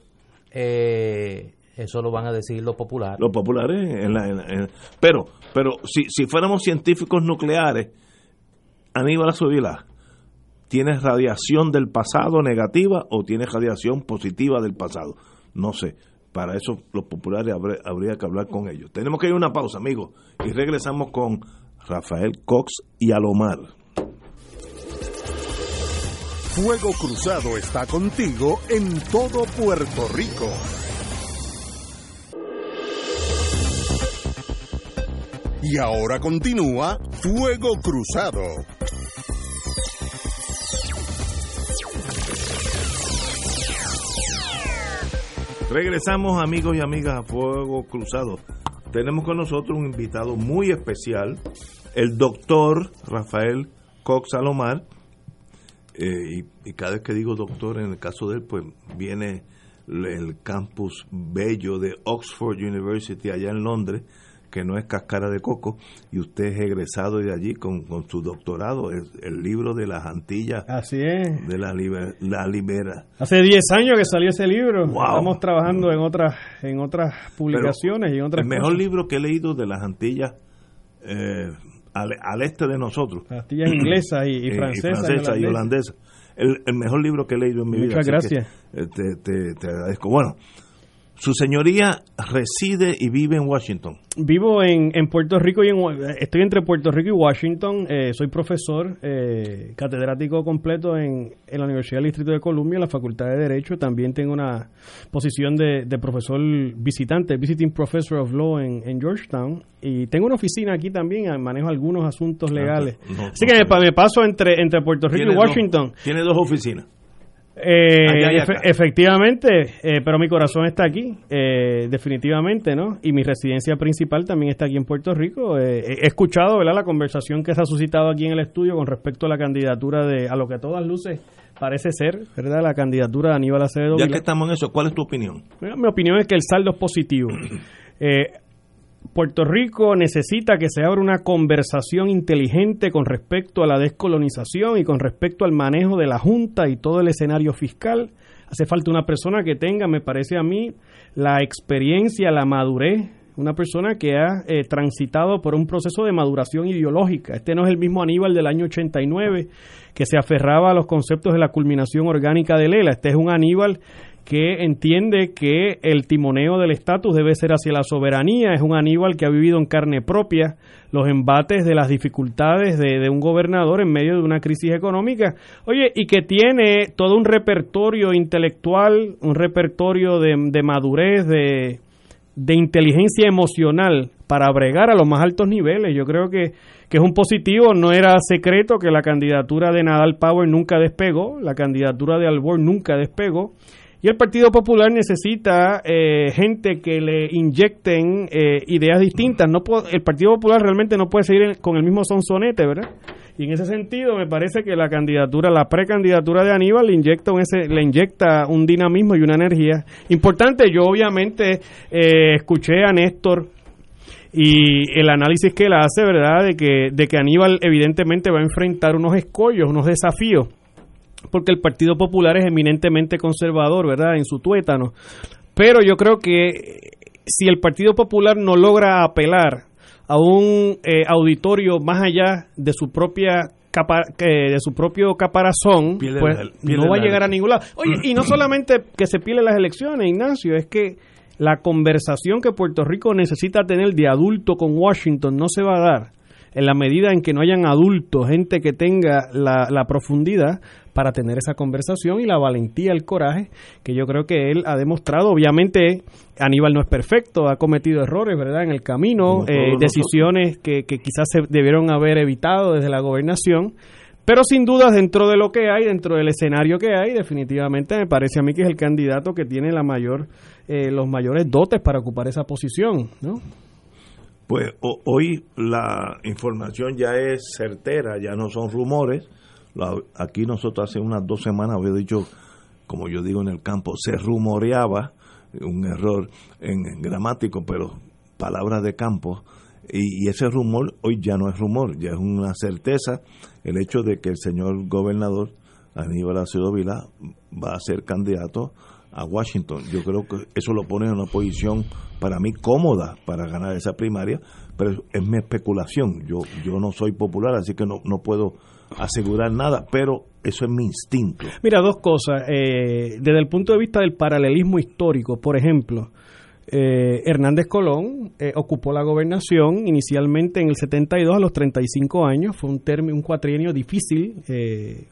Speaker 2: eh, eso lo van a decir los populares.
Speaker 1: Los populares, en la, pero pero si, si fuéramos científicos nucleares, Aníbal Azubila, ¿tienes radiación del pasado negativa o tienes radiación positiva del pasado? No sé para eso los populares habría, que hablar con ellos. Tenemos que ir a una pausa, amigos, y regresamos con Rafael Cox y Alomar.
Speaker 4: Fuego Cruzado está contigo en todo Puerto Rico. Y ahora continúa Fuego Cruzado.
Speaker 1: Regresamos amigos y amigas a Fuego Cruzado. Tenemos con nosotros un invitado muy especial, el doctor Rafael Cox Salomar. Eh, y, cada vez que digo doctor, en el caso de él, pues viene el campus bello de Oxford University allá en Londres, que no es cascara de coco, y usted es egresado de allí con, su doctorado, es el libro de las Antillas.
Speaker 5: Así es.
Speaker 1: De la, la Libera.
Speaker 5: Hace 10 años que salió ese libro. Estamos trabajando en otras en otras publicaciones y en otras
Speaker 1: El mejor libro que he leído de las Antillas eh, al, este de nosotros.
Speaker 5: Antillas inglesas y, y francesas.
Speaker 1: y, holandesas. El, mejor libro que he leído en mi vida.
Speaker 5: Muchas gracias.
Speaker 1: Eh, te, te agradezco. Bueno, su señoría reside y vive en Washington.
Speaker 5: Vivo en, en Puerto Rico y en, estoy entre Puerto Rico y Washington. Eh, soy profesor eh, catedrático completo en, la Universidad del Distrito de Columbia, en la Facultad de Derecho. También tengo una posición de, profesor visitante, visiting professor of law en, Georgetown. Y tengo una oficina aquí también, manejo algunos asuntos ah, legales. Así que me, paso entre, entre Puerto Rico y Washington.
Speaker 1: tiene dos oficinas.
Speaker 5: Eh, efectivamente, eh, pero mi corazón está aquí, eh, definitivamente, ¿no? Y mi residencia principal también está aquí en Puerto Rico. he escuchado, ¿verdad?, la conversación que se ha suscitado aquí en el estudio con respecto a la candidatura de, a lo que a todas luces parece ser, ¿verdad?, la candidatura de Aníbal Acevedo.
Speaker 1: Ya que estamos en eso, ¿cuál es tu opinión?
Speaker 5: mi opinión es que el saldo es positivo. Puerto Rico necesita que se abra una conversación inteligente con respecto a la descolonización y con respecto al manejo de la Junta y todo el escenario fiscal. Hace falta una persona que tenga, me parece a mí, la experiencia, la madurez, una persona que ha eh, transitado por un proceso de maduración ideológica. Este no es el mismo Aníbal del año 89 que se aferraba a los conceptos de la culminación orgánica de Lela. Este es un Aníbal que entiende que el timoneo del estatus debe ser hacia la soberanía, es un Aníbal que ha vivido en carne propia los embates de las dificultades de, un gobernador en medio de una crisis económica, oye, y que tiene todo un repertorio intelectual, un repertorio de, madurez, de, de inteligencia emocional para bregar a los más altos niveles. Yo creo que, que es un positivo, no era secreto que la candidatura de Nadal Power nunca despegó, la candidatura de Albor nunca despegó, y el Partido Popular necesita eh, gente que le inyecten eh, ideas distintas. No el Partido Popular realmente no puede seguir con el mismo sonsonete, ¿verdad? Y en ese sentido me parece que la candidatura, la precandidatura de Aníbal le inyecta, un le inyecta un dinamismo y una energía importante. Yo obviamente eh, escuché a Néstor y el análisis que él hace, ¿verdad? De que, de que Aníbal evidentemente va a enfrentar unos escollos, unos desafíos porque el Partido Popular es eminentemente conservador, ¿verdad? En su tuétano. Pero yo creo que si el Partido Popular no logra apelar a un eh, auditorio más allá de su propia de su propio caparazón, pues no va a llegar a ningún lado. Oye, y no solamente que se pierden las elecciones, Ignacio, es que la conversación que Puerto Rico necesita tener de adulto con Washington no se va a dar en la medida en que no hayan adultos, gente que tenga la, la profundidad para tener esa conversación y la valentía, el coraje que yo creo que él ha demostrado. Obviamente, Aníbal no es perfecto, ha cometido errores, ¿verdad?, en el camino, eh, decisiones que, que quizás se debieron haber evitado desde la gobernación. Pero sin duda, dentro de lo que hay, dentro del escenario que hay, definitivamente me parece a mí que es el candidato que tiene la mayor, eh, los mayores dotes para ocupar esa posición, ¿no?
Speaker 1: Pues hoy la información ya es certera, ya no son rumores, aquí nosotros hace unas dos semanas había dicho, como yo digo en el campo, se rumoreaba, un error en, gramático, pero palabras de campo, y, ese rumor hoy ya no es rumor, ya es una certeza. El hecho de que el señor gobernador Aníbal Acevedo Vila va a ser candidato a Washington. Yo creo que eso lo pone en una posición para mí cómoda para ganar esa primaria, pero es mi especulación. Yo yo no soy popular, así que no, no puedo asegurar nada, pero eso es mi instinto.
Speaker 5: Mira, dos cosas. Eh, desde el punto de vista del paralelismo histórico, por ejemplo, eh, Hernández Colón eh, ocupó la gobernación inicialmente en el 72 a los 35 años. Fue un, un cuatrienio difícil,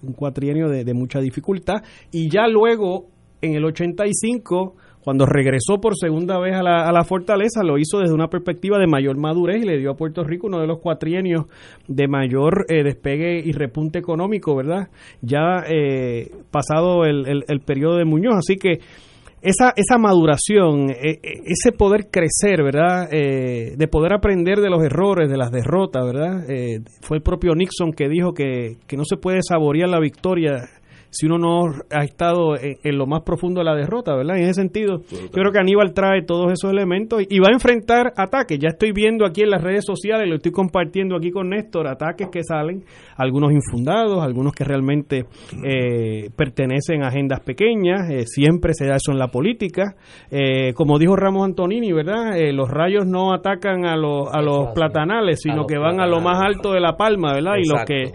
Speaker 5: un cuatrienio de mucha dificultad. Y ya luego, en el 85 cuando regresó por segunda vez a la, a la fortaleza, lo hizo desde una perspectiva de mayor madurez y le dio a Puerto Rico uno de los cuatrienios de mayor eh, despegue y repunte económico, ¿verdad? Ya eh, pasado el, el, periodo de Muñoz. Así que esa, esa maduración, e, e, ese poder crecer, ¿verdad? Eh, de poder aprender de los errores, de las derrotas, ¿verdad? Eh, fue el propio Nixon que dijo que, que no se puede saborear la victoria si uno no ha estado en, lo más profundo de la derrota, ¿verdad? En ese sentido, yo creo que Aníbal trae todos esos elementos y, va a enfrentar ataques. Ya estoy viendo aquí en las redes sociales, lo estoy compartiendo aquí con Néstor, ataques que salen, algunos infundados, algunos que realmente eh, pertenecen a agendas pequeñas, eh, siempre se da eso en la política. Eh, como dijo Ramos Antonini, ¿verdad? los rayos no atacan a los, a los platanales, sino que van a lo más alto de la palma, ¿verdad? Y los que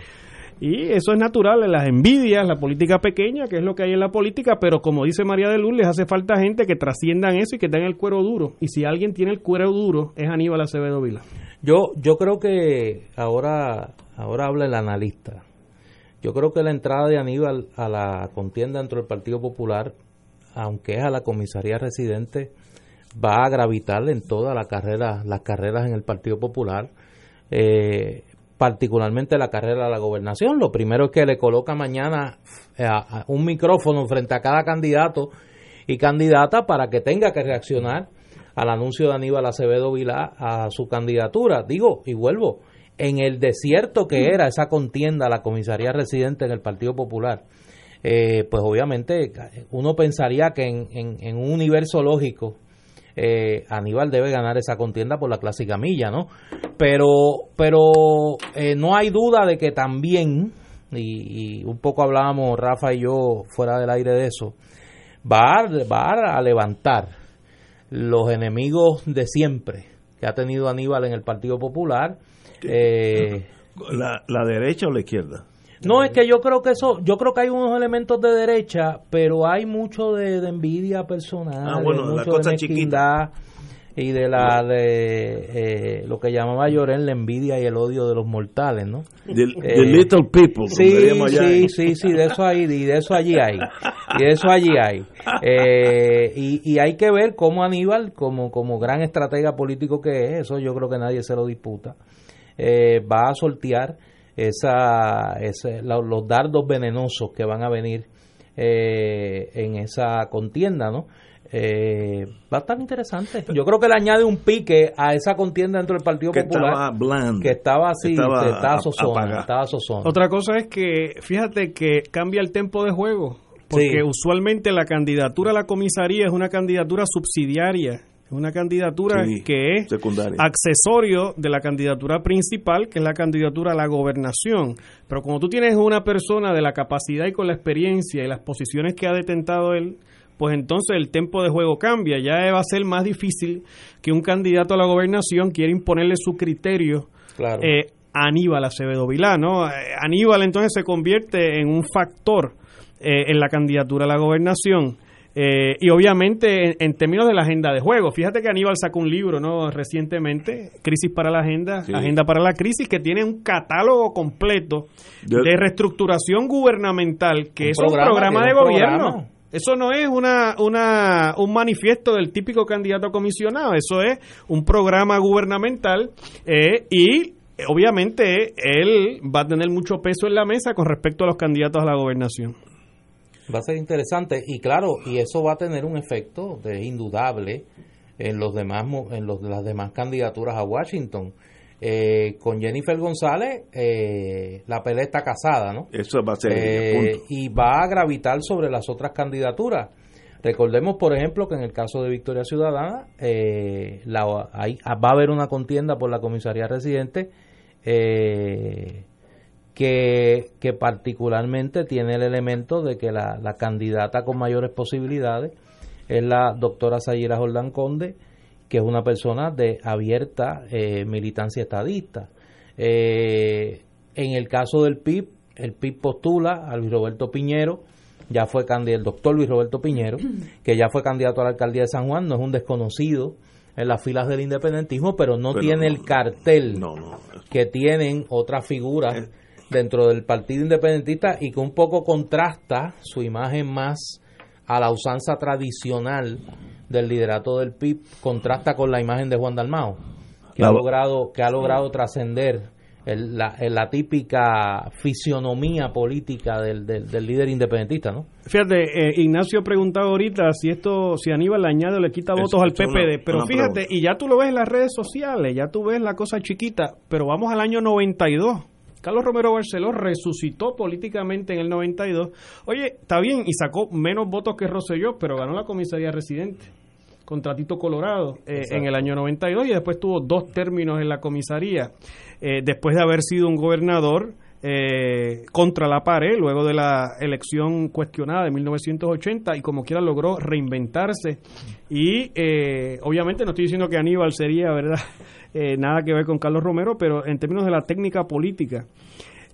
Speaker 5: y eso es natural, las envidias, la política pequeña, que es lo que hay en la política, pero como dice María de Luz, les hace falta gente que trasciendan eso y que tengan el cuero duro. Y si alguien tiene el cuero duro, es Aníbal Acevedo Vila.
Speaker 2: Yo, yo creo que ahora, ahora habla el analista. Yo creo que la entrada de Aníbal a la contienda dentro del Partido Popular, aunque es a la comisaría residente, va a gravitar en toda la carrera, las carreras en el Partido Popular. Eh, particularmente la carrera de la gobernación. Lo primero es que le coloca mañana eh, un micrófono frente a cada candidato y candidata para que tenga que reaccionar al anuncio de Aníbal Acevedo Vilá a su candidatura. Digo, y vuelvo, en el desierto que era esa contienda la comisaría residente en el Partido Popular, eh, pues obviamente uno pensaría que en un universo lógico eh, Aníbal debe ganar esa contienda por la clásica milla, ¿no? Pero, pero eh, no hay duda de que también, y, un poco hablábamos Rafa y yo fuera del aire de eso, va a, va a levantar los enemigos de siempre que ha tenido Aníbal en el Partido Popular.
Speaker 1: Eh, la, ¿La derecha o la izquierda?
Speaker 2: No, es que yo creo que eso, yo creo que hay unos elementos de derecha, pero hay mucho de, envidia personal, ah, mucho de mezquindad y de la de eh, lo que llamaba Llorén la envidia y el odio de los mortales, ¿no?
Speaker 1: The, eh, little people.
Speaker 2: Sí, sí, sí, sí, de eso hay, y de eso allí hay, y de eso allí hay. Eh, y, y hay que ver cómo Aníbal, como, como gran estratega político que es, eso yo creo que nadie se lo disputa, va a sortear esa, los dardos venenosos que van a venir eh, en esa contienda, ¿no? Eh, va a estar interesante. Yo creo que le añade un pique a esa contienda dentro del Partido Popular que estaba así, estaba, estaba,
Speaker 5: Otra cosa es que, fíjate que cambia el tiempo de juego, porque usualmente la candidatura a la comisaría es una candidatura subsidiaria una candidatura que es accesorio de la candidatura principal, que es la candidatura a la gobernación. Pero como tú tienes una persona de la capacidad y con la experiencia y las posiciones que ha detentado él, pues entonces el tiempo de juego cambia. Ya va a ser más difícil que un candidato a la gobernación quiera imponerle su criterio eh, a Aníbal Acevedo Vilá. ¿no? Aníbal entonces se convierte en un factor eh, en la candidatura a la gobernación eh, y obviamente en, términos de la agenda de juego, fíjate que Aníbal sacó un libro no recientemente, Crisis para la Agenda, Agenda para la Crisis, que tiene un catálogo completo de, reestructuración gubernamental, que es un programa de gobierno. Eso no es una, una, un manifiesto del típico candidato a comisionado, eso es un programa gubernamental eh, y obviamente él va a tener mucho peso en la mesa con respecto a los candidatos a la gobernación.
Speaker 2: Va a ser interesante y claro, y eso va a tener un efecto de indudable en los demás en los, las demás candidaturas a Washington. Eh, con Jennifer González eh, la pelea está casada, ¿no?
Speaker 1: Eso va a ser
Speaker 2: eh, y va a gravitar sobre las otras candidaturas. Recordemos, por ejemplo, que en el caso de Victoria Ciudadana la, va a haber una contienda por la comisaría residente eh, que, que particularmente tiene el elemento de que la, la candidata con mayores posibilidades es la doctora Sayira Jordán Conde, que es una persona de abierta eh, militancia estadista. Eh, en el caso del PIB, el PIB postula a Luis Roberto Piñero, ya fue candidato, el doctor Luis Roberto Piñero, que ya fue candidato a la alcaldía de San Juan, no es un desconocido en las filas del independentismo, pero no tiene el cartel que tienen otras figuras. Dentro del Partido Independentista y que un poco contrasta su imagen más a la usanza tradicional del liderato del PIB contrasta con la imagen de Juan Dalmao, que ha logrado, que ha logrado trascender la, la, típica fisionomía política del, del, líder independentista, ¿no?
Speaker 5: Fíjate, eh, Ignacio preguntaba ahorita si esto, si Aníbal le añade o le quita votos al PPD, pero fíjate, y ya tú lo ves en las redes sociales, ya tú ves la cosa chiquita, pero vamos al año 92. Carlos Romero Barceló resucitó políticamente en el 92. Oye, está bien, y sacó menos votos que Rosselló, pero ganó la comisaría residente contratito Colorado eh, en el año 92 y después tuvo dos términos en la comisaría. Eh, después de haber sido un gobernador eh, contra la pared, luego de la elección cuestionada de 1980, y como quiera logró reinventarse. Y obviamente no estoy diciendo que Aníbal sería, ¿verdad? nada que ver con Carlos Romero, pero en términos de la técnica política.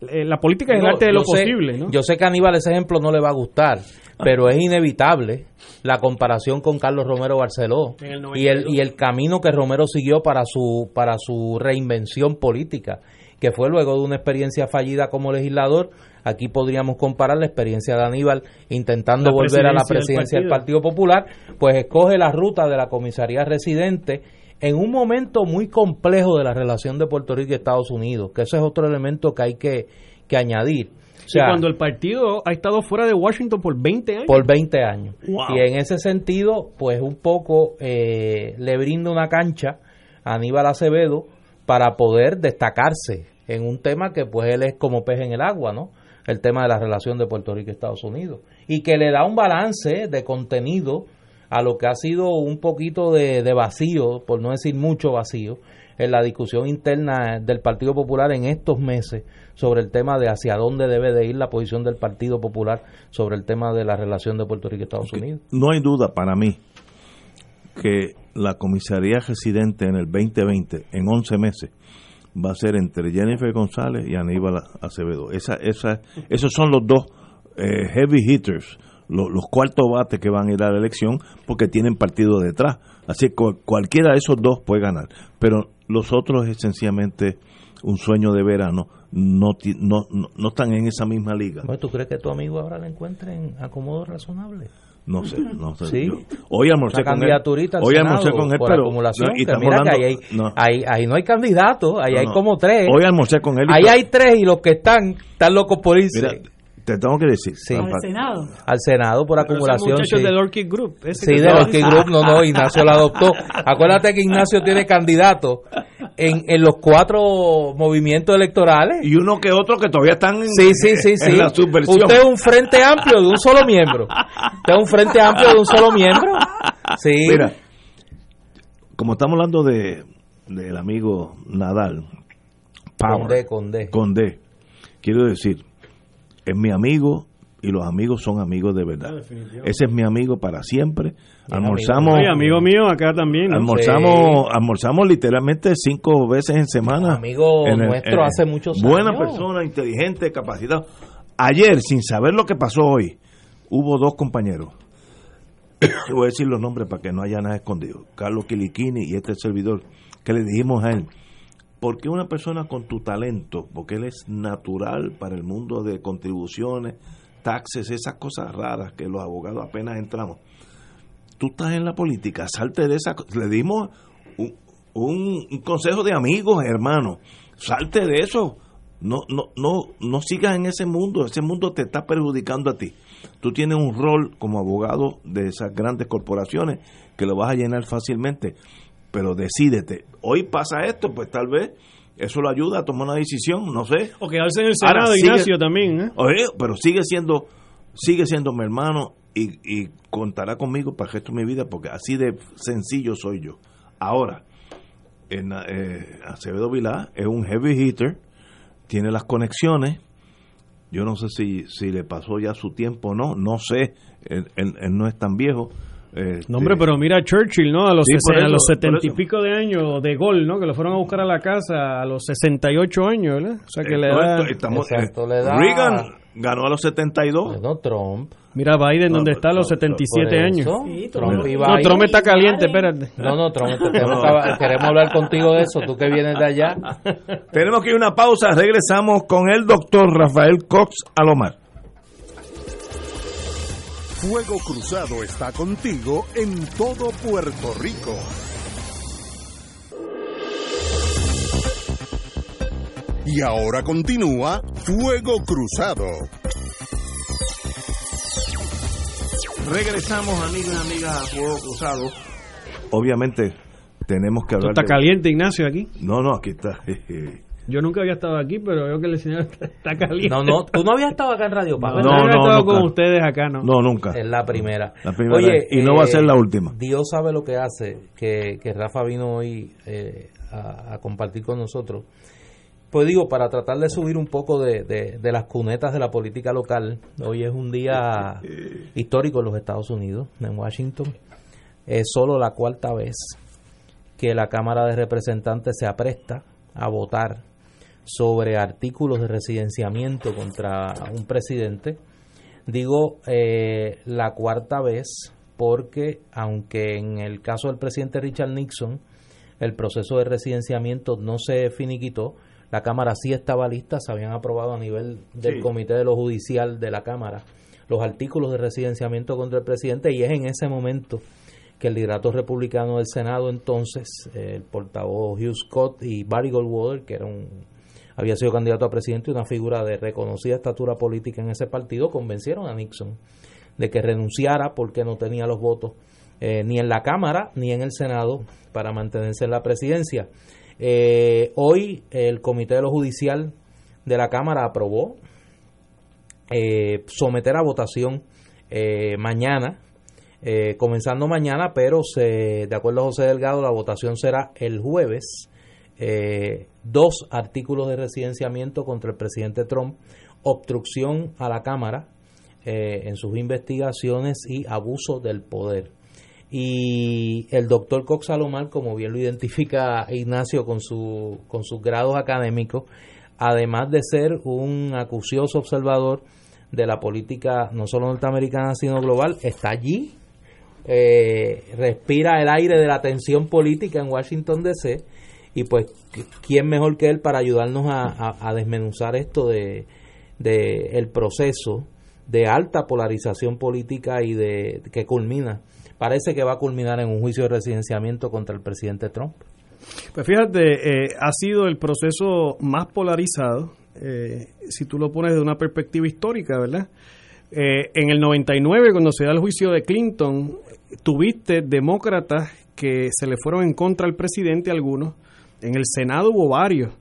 Speaker 5: la política es el arte de lo posible.
Speaker 2: Yo sé que a Aníbal ese ejemplo no le va a gustar, pero es inevitable la comparación con Carlos Romero Barceló y el, y el camino que Romero siguió para su, para su reinvención política, que fue luego de una experiencia fallida como legislador. Aquí podríamos comparar la experiencia de Aníbal intentando volver a la presidencia del partido. Popular, pues escoge la ruta de la comisaría residente en un momento muy complejo de la relación de Puerto Rico y Estados Unidos, que ese es otro elemento que hay que, que añadir
Speaker 5: cuando el partido ha estado fuera de Washington por 20 años.
Speaker 2: Por 20 años. Y en ese sentido, pues un poco eh, le brinda una cancha a Aníbal Acevedo para poder destacarse en un tema que pues él es como pez en el agua, ¿no? El tema de la relación de Puerto Rico y Estados Unidos. Y que le da un balance de contenido a lo que ha sido un poquito de, de vacío, por no decir mucho vacío, en la discusión interna del Partido Popular en estos meses sobre el tema de hacia dónde debe de ir la posición del Partido Popular sobre el tema de la relación de Puerto Rico y Estados Unidos.
Speaker 1: No hay duda para mí que la comisaría residente en el 2020, en 11 meses, va a ser entre Jennifer González y Aníbal Acevedo. Esa, esa, esos son los dos eh, heavy hitters, los, cuartos bates que van a ir a la elección porque tienen partido detrás. Así que cualquiera de esos dos puede ganar. Pero los otros es sencillamente un sueño de verano, no, no, no, están en esa misma liga.
Speaker 2: ¿Tú crees que tu amigo ahora le encuentre en acomodo razonable?
Speaker 1: No sé, no sé. ¿Sí? hoy almorcé
Speaker 2: con él. Hoy almorcé con él, pero acumulación, y mira que ahí, no. Ahí, ahí, no hay candidato, ahí hay como tres.
Speaker 1: Hoy almorcé con él.
Speaker 2: Ahí hay tres y los que están están locos por irse. Mira,
Speaker 1: te tengo que decir.
Speaker 3: Al Senado.
Speaker 2: Al Senado por acumulación.
Speaker 5: Sí. del Orchid Group.
Speaker 2: sí, del Orchid Group, no, no, Ignacio lo adoptó. Acuérdate que Ignacio tiene candidato en, en los cuatro movimientos electorales.
Speaker 1: Y uno que otro que todavía están en,
Speaker 2: sí, sí, sí, sí. la subversión. Usted es un frente amplio de un solo miembro. Usted es un frente amplio de un solo miembro. Sí.
Speaker 1: Mira, como estamos hablando de del amigo Nadal,
Speaker 2: Power, Conde,
Speaker 1: Conde, quiero decir, es mi amigo y los amigos son amigos de verdad. Ese es mi amigo para siempre. Almorzamos.
Speaker 5: Amigo, mío acá también.
Speaker 1: Almorzamos, almorzamos literalmente cinco veces en semana.
Speaker 2: Amigo nuestro hace muchos
Speaker 1: años. Buena persona, inteligente, capacitado. Ayer, sin saber lo que pasó hoy, hubo dos compañeros. Voy a decir los nombres para que no haya nada escondido. Carlos Quiliquini y este servidor, que le dijimos a él, porque una persona con tu talento, porque él es natural para el mundo de contribuciones, taxes, esas cosas raras que los abogados apenas entramos. Tú estás en la política, salte de esa. Le dimos un, un, consejo de amigos, hermano. Salte de eso. No, no, no, no sigas en ese mundo. Ese mundo te está perjudicando a ti. Tú tienes un rol como abogado de esas grandes corporaciones que lo vas a llenar fácilmente pero decídete. Hoy pasa esto, pues tal vez eso lo ayuda a tomar una decisión, no sé.
Speaker 5: O quedarse en el Senado, Ignacio, también. ¿eh?
Speaker 1: Oye, pero sigue siendo, sigue siendo mi hermano y, y contará conmigo para el resto de mi vida, porque así de sencillo soy yo. Ahora, en, eh, Acevedo Vilá es un heavy hitter, tiene las conexiones. Yo no sé si, si le pasó ya su tiempo o no, no sé, él no es tan viejo
Speaker 5: este, no, hombre, pero mira Churchill, ¿no? A los, los setenta y pico de años de gol, ¿no? Que lo fueron a buscar a la casa a los 68 años, ¿verdad? O sea que le da...
Speaker 1: Estamos, Exacto, le da... Reagan ganó a los 72.
Speaker 2: No, Trump.
Speaker 5: Mira Biden donde está a los 77 años.
Speaker 2: Sí, Trump
Speaker 5: no, Trump está caliente, espérate.
Speaker 2: No, no, Trump, queremos, queremos hablar contigo de eso, tú que vienes de allá.
Speaker 1: Tenemos que ir a una pausa, regresamos con el doctor Rafael Cox Alomar.
Speaker 4: Fuego Cruzado está contigo en todo Puerto Rico. Y ahora continúa Fuego Cruzado.
Speaker 1: Regresamos, amigos y amigas, a Fuego Cruzado. Obviamente, tenemos que hablar.
Speaker 5: está caliente, Ignacio, aquí?
Speaker 1: No, no, aquí está.
Speaker 5: Yo nunca había estado aquí, pero veo que el señor está, caliente.
Speaker 2: No, no, tú no habías estado acá en Radio Paz.
Speaker 5: No, no, no, estado con ustedes acá, ¿no?
Speaker 1: No, nunca.
Speaker 2: Es la primera.
Speaker 1: La primera Oye, y no va a ser la eh, última.
Speaker 2: Dios sabe lo que hace, que, que Rafa vino hoy eh, a, compartir con nosotros. Pues digo, para tratar de subir un poco de, de, las cunetas de la política local, hoy es un día histórico en los Estados Unidos, en Washington. Es solo la cuarta vez que la Cámara de Representantes se apresta a votar sobre artículos de residenciamiento contra un presidente. Digo eh, la cuarta vez porque aunque en el caso del presidente Richard Nixon el proceso de residenciamiento no se finiquitó, la Cámara sí estaba lista, se habían aprobado a nivel del Comité de lo Judicial de la Cámara los artículos de residenciamiento contra el presidente y es en ese momento que el liderato republicano del Senado entonces, el portavoz Hugh Scott y Barry Goldwater, que era un había sido candidato a presidente y una figura de reconocida estatura política en ese partido, convencieron a Nixon de que renunciara porque no tenía los votos eh, ni en la Cámara ni en el Senado para mantenerse en la presidencia. Eh, hoy el Comité de lo Judicial de la Cámara aprobó eh, someter a votación mañana, comenzando mañana, pero se, de acuerdo a José Delgado, la votación será el jueves eh, dos artículos de residenciamiento contra el presidente Trump, obstrucción a la Cámara eh, en sus investigaciones y abuso del poder. Y el doctor Cox Salomar, como bien lo identifica Ignacio con, su, con sus grados académicos, además de ser un acucioso observador de la política no solo norteamericana, sino global, está allí, eh, respira el aire de la tensión política en Washington, D.C., y pues quién mejor que él para ayudarnos a, desmenuzar esto de, el proceso de alta polarización política y de que culmina parece que va a culminar en un juicio de residenciamiento contra el presidente Trump.
Speaker 5: Pues fíjate eh, ha sido el proceso más polarizado eh, si tú lo pones de una perspectiva histórica verdad eh, en el 99 cuando se da el juicio de Clinton tuviste demócratas que se le fueron en contra al presidente algunos. En el Senado hubo varios,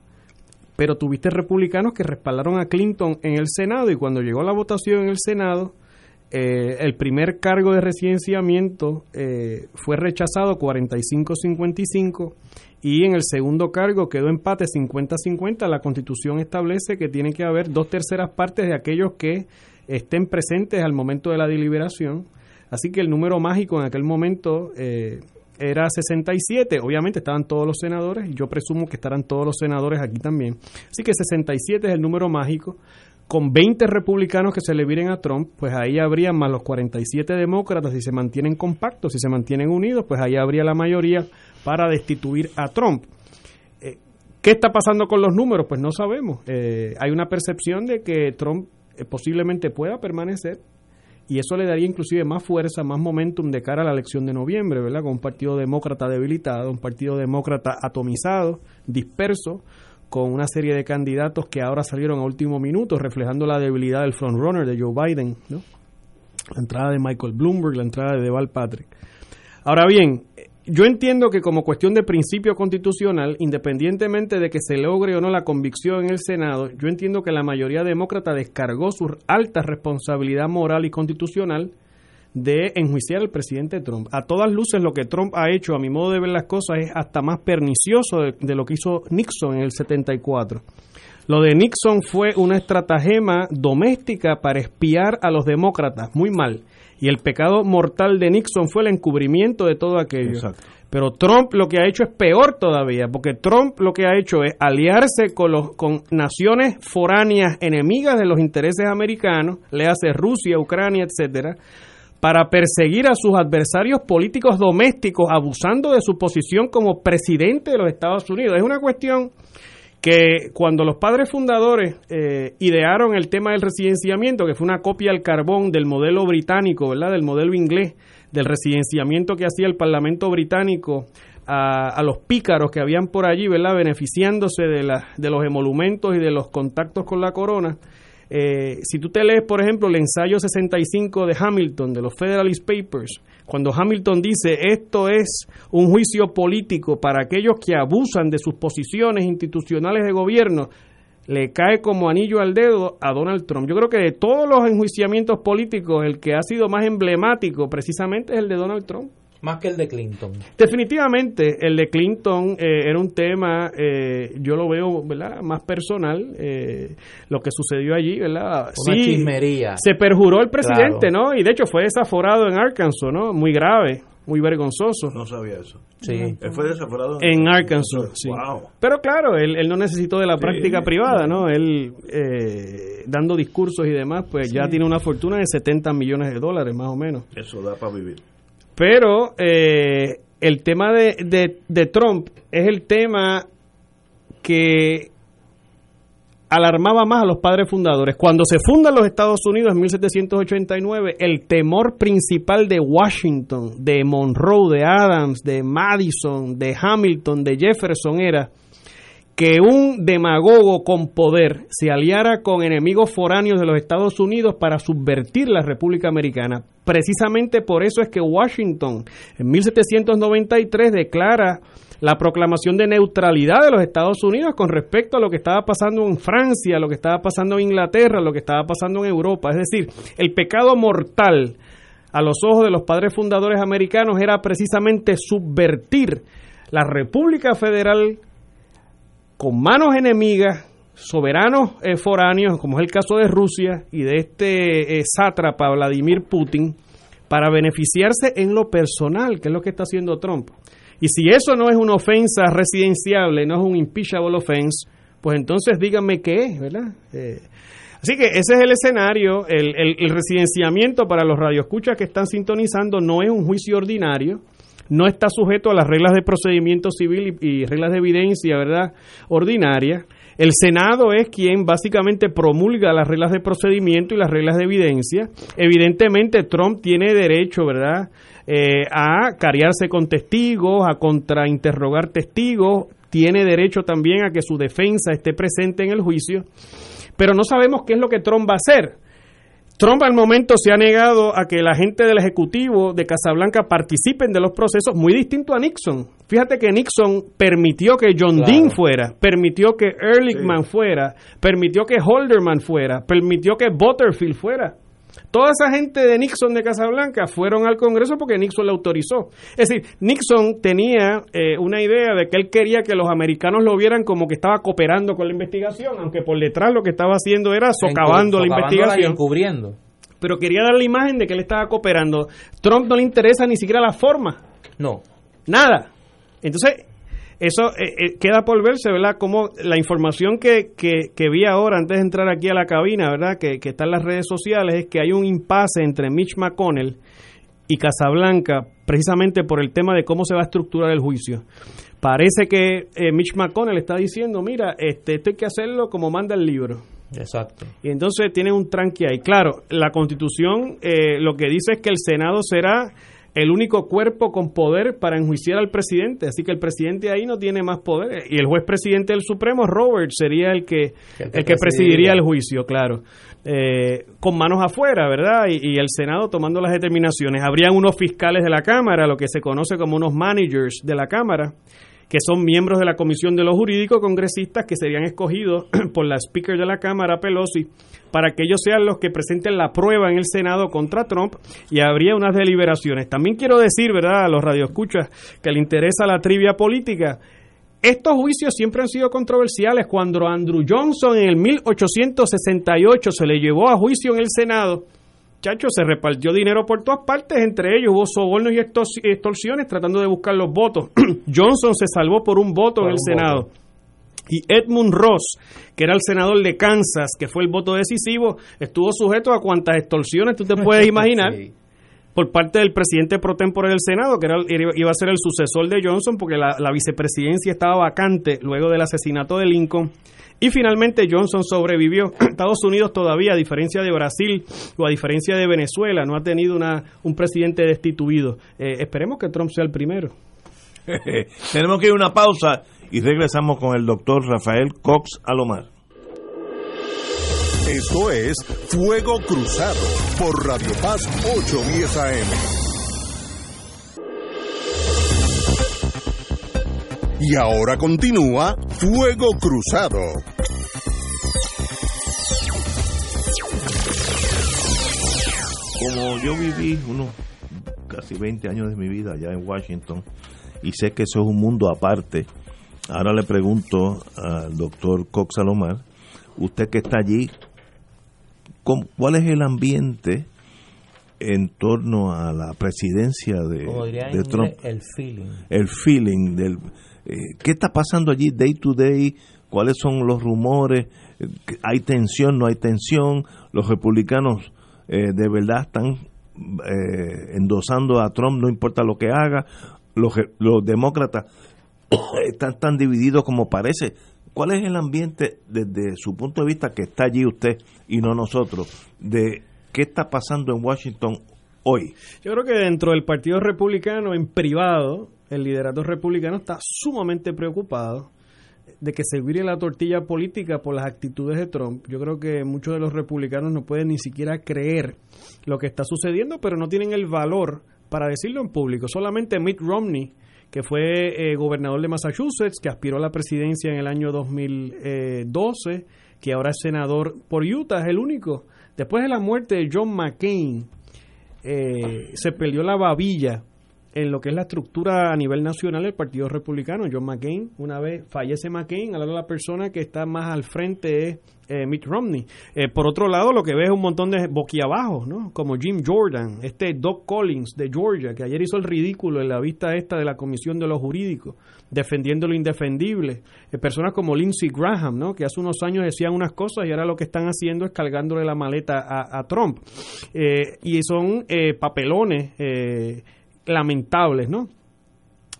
Speaker 5: pero tuviste republicanos que respaldaron a Clinton en el Senado y cuando llegó la votación en el Senado, eh, el primer cargo de residenciamiento eh, fue rechazado 45-55 y en el segundo cargo quedó empate 50-50. La constitución establece que tiene que haber dos terceras partes de aquellos que estén presentes al momento de la deliberación. Así que el número mágico en aquel momento eh, era 67, obviamente estaban todos los senadores, y yo presumo que estarán todos los senadores aquí también. Así que 67 es el número mágico. Con 20 republicanos que se le viren a Trump, pues ahí habría más los 47 demócratas, si se mantienen compactos, si se mantienen unidos, pues ahí habría la mayoría para destituir a Trump. Eh, ¿Qué está pasando con los números? Pues no sabemos. Eh, hay una percepción de que Trump eh, posiblemente pueda permanecer, y eso le daría inclusive más fuerza, más momentum de cara a la elección de noviembre, ¿verdad? Con un partido demócrata debilitado, un partido demócrata atomizado, disperso, con una serie de candidatos que ahora salieron a último minuto, reflejando la debilidad del frontrunner de Joe Biden. La entrada de Michael Bloomberg, la entrada de Deval Patrick. Ahora bien, yo entiendo que como cuestión de principio constitucional, independientemente de que se logre o no la convicción en el Senado, yo entiendo que la mayoría demócrata descargó su alta responsabilidad moral y constitucional de enjuiciar al presidente Trump. A todas luces lo que Trump ha hecho, a mi modo de ver las cosas, es hasta más pernicioso de, de lo que hizo Nixon en el 74. Lo de Nixon fue una estratagema doméstica para espiar a los demócratas, muy mal. Y el pecado mortal de Nixon fue el encubrimiento de todo aquello. Pero Trump lo que ha hecho es peor todavía, porque Trump lo que ha hecho es aliarse con, los, con naciones foráneas enemigas de los intereses americanos, le hace Rusia, Ucrania, etcétera, para perseguir a sus adversarios políticos domésticos, abusando de su posición como presidente de los Estados Unidos. Es una cuestión que cuando los padres fundadores eh, idearon el tema del residenciamiento, que fue una copia al carbón del modelo británico, ¿verdad? Del modelo inglés, del residenciamiento que hacía el Parlamento británico a, los pícaros que habían por allí, ¿verdad? Beneficiándose de, de los emolumentos y de los contactos con la corona. Eh, si tú te lees, por ejemplo, el ensayo 65 de Hamilton, de los Federalist Papers, cuando Hamilton dice esto es un juicio político para aquellos que abusan de sus posiciones institucionales de gobierno, le cae como anillo al dedo a Donald Trump. Yo creo que de todos los enjuiciamientos políticos, el que ha sido más emblemático precisamente es el de Donald Trump.
Speaker 2: Más que el de Clinton.
Speaker 5: Definitivamente, el de Clinton eh, era un tema, eh, yo lo veo, ¿verdad? Más personal, eh, lo que sucedió allí, ¿verdad?
Speaker 2: Una chismería.
Speaker 5: Se perjuró el presidente, ¿no? Y de hecho fue desaforado en Arkansas, ¿no? Muy grave, muy vergonzoso.
Speaker 1: No sabía eso.
Speaker 2: Sí.
Speaker 1: Él fue desaforado
Speaker 5: en, Arkansas, sí. Pero claro, él, no necesitó de la práctica privada, ¿no? Él, dando discursos y demás, pues ya tiene una fortuna de 70 millones de dólares, más o menos.
Speaker 1: Eso da para vivir.
Speaker 5: Pero eh, el tema de, de, Trump es el tema que alarmaba más a los padres fundadores. Cuando se fundan los Estados Unidos en 1789, el temor principal de Washington, de Monroe, de Adams, de Madison, de Hamilton, de Jefferson era que un demagogo con poder se aliara con enemigos foráneos de los Estados Unidos para subvertir la República Americana. Precisamente por eso es que Washington en 1793 declara la proclamación de neutralidad de los Estados Unidos con respecto a lo que estaba pasando en Francia, lo que estaba pasando en Inglaterra, lo que estaba pasando en Europa. Es decir, el pecado mortal a los ojos de los padres fundadores americanos era precisamente subvertir la República Federal con manos enemigas, soberanos eh, foráneos, como es el caso de Rusia y de este eh, sátrapa Vladimir Putin, para beneficiarse en lo personal, que es lo que está haciendo Trump. Y si eso no es una ofensa residenciable, no es un impeachable offense, pues entonces díganme qué es, ¿verdad? Eh, así que ese es el escenario. El, el residenciamiento para los radioescuchas que están sintonizando no es un juicio ordinario no está sujeto a las reglas de procedimiento civil y, reglas de evidencia, ¿verdad? Ordinaria. El Senado es quien básicamente promulga las reglas de procedimiento y las reglas de evidencia. Evidentemente Trump tiene derecho, ¿verdad?, eh, a cariarse con testigos, a contrainterrogar testigos, tiene derecho también a que su defensa esté presente en el juicio, pero no sabemos qué es lo que Trump va a hacer. Trump al momento se ha negado a que la gente del Ejecutivo de Casablanca participen de los procesos, muy distinto a Nixon. Fíjate que Nixon permitió que John Dean fuera, permitió que Ehrlichman fuera, permitió que Holderman fuera, permitió que Butterfield fuera. Toda esa gente de Nixon de Casablanca fueron al Congreso porque Nixon le autorizó. Es decir, Nixon tenía eh, una idea de que él quería que los americanos lo vieran como que estaba cooperando con la investigación, aunque por detrás lo que estaba haciendo era socavando la investigación.
Speaker 2: Encubriendo.
Speaker 5: Pero quería dar la imagen de que él estaba cooperando. Trump no le interesa ni siquiera la forma.
Speaker 2: No.
Speaker 5: Nada. Entonces, eso eh, eh, queda por verse, ¿verdad? Como la información que, que, vi ahora antes de entrar aquí a la cabina, ¿verdad? Que, que está en las redes sociales es que hay un impasse entre Mitch McConnell y Casablanca precisamente por el tema de cómo se va a estructurar el juicio. Parece que eh, Mitch McConnell está diciendo, mira, este, esto hay que hacerlo como manda el libro.
Speaker 2: Exacto.
Speaker 5: Y entonces tiene un tranque ahí. Claro, la constitución lo que dice es que el Senado será el único cuerpo con poder para enjuiciar al presidente, así que el presidente ahí no tiene más poder y el juez presidente del Supremo, Robert, sería el que el que, presidiría el juicio, claro, eh, con manos afuera, ¿verdad? Y, y, el Senado tomando las determinaciones. Habrían unos fiscales de la Cámara, lo que se conoce como unos managers de la Cámara, que son miembros de la Comisión de los Jurídicos Congresistas que serían escogidos por la Speaker de la Cámara, Pelosi, para que ellos sean los que presenten la prueba en el Senado contra Trump y habría unas deliberaciones. También quiero decir, ¿verdad?, a los radioescuchas que le interesa la trivia política. Estos juicios siempre han sido controversiales. Cuando Andrew Johnson en el 1868 se le llevó a juicio en el Senado, Chacho, se repartió dinero por todas partes, entre ellos hubo sobornos y extorsiones tratando de buscar los votos. Johnson se salvó por un voto en el Senado. Y Edmund Ross, que era el senador de Kansas, que fue el voto decisivo, estuvo sujeto a cuantas extorsiones tú te puedes imaginar. Por parte del presidente pro tempore del Senado, que era, iba a ser el sucesor de Johnson, porque la, vicepresidencia estaba vacante luego del asesinato de Lincoln. Y finalmente Johnson sobrevivió. Estados Unidos todavía, a diferencia de Brasil o a diferencia de Venezuela, no ha tenido una, un presidente destituido. Eh, esperemos que Trump sea el primero.
Speaker 1: Tenemos que ir a una pausa y regresamos con el doctor Rafael Cox Alomar.
Speaker 4: Esto es Fuego Cruzado por Radio Paz 810 AM. Y ahora continúa Fuego Cruzado.
Speaker 1: Como yo viví unos casi 20 años de mi vida allá en Washington y sé que eso es un mundo aparte, ahora le pregunto al doctor Cox Salomar, usted que está allí, ¿cuál es el ambiente en torno a la presidencia de, de Trump?
Speaker 2: El feeling.
Speaker 1: El feeling del eh, ¿Qué está pasando allí day to day? ¿Cuáles son los rumores? ¿Hay tensión? ¿No hay tensión? ¿Los republicanos eh, de verdad están eh, endosando a Trump, no importa lo que haga? Los, los demócratas están tan divididos como parece. ¿Cuál es el ambiente desde su punto de vista que está allí usted y no nosotros? De qué está pasando en Washington hoy.
Speaker 5: Yo creo que dentro del Partido Republicano, en privado, el liderato republicano está sumamente preocupado de que se vire la tortilla política por las actitudes de Trump. Yo creo que muchos de los republicanos no pueden ni siquiera creer lo que está sucediendo, pero no tienen el valor para decirlo en público. Solamente Mitt Romney, que fue eh, gobernador de Massachusetts, que aspiró a la presidencia en el año 2012, que ahora es senador por Utah, es el único. Después de la muerte de John McCain, eh, se peleó la babilla en lo que es la estructura a nivel nacional del Partido Republicano. John McCain, una vez fallece McCain, ahora la persona que está más al frente es eh, Mitt Romney. Eh, por otro lado, lo que ve es un montón de boquiabajos, ¿no? Como Jim Jordan, este Doc Collins de Georgia, que ayer hizo el ridículo en la vista esta de la Comisión de los Jurídicos, defendiendo lo indefendible. Eh, personas como Lindsey Graham, ¿no? Que hace unos años decían unas cosas y ahora lo que están haciendo es cargándole la maleta a, a Trump. y son papelones lamentables, ¿no?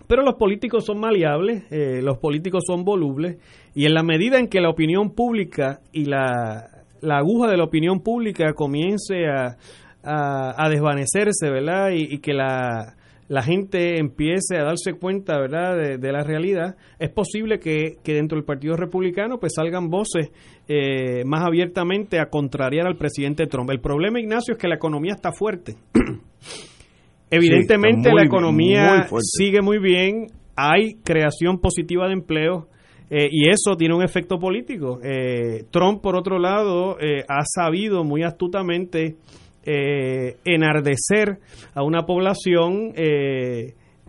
Speaker 5: Pero los políticos son maleables, eh, los políticos son volubles, y en la medida en que la opinión pública y la, aguja de la opinión pública comience a, a, desvanecerse, ¿verdad? Y, que la, gente empiece a darse cuenta, ¿verdad?, de, la realidad, es posible que, dentro del Partido Republicano pues salgan voces eh, más abiertamente a contrariar al presidente Trump. El problema, Ignacio, es que la economía está fuerte. Evidentemente la economía sigue muy bien, hay creación positiva de empleo eh, y eso tiene un efecto político. Eh, Trump, por otro lado, eh, ha sabido muy astutamente enardecer a una población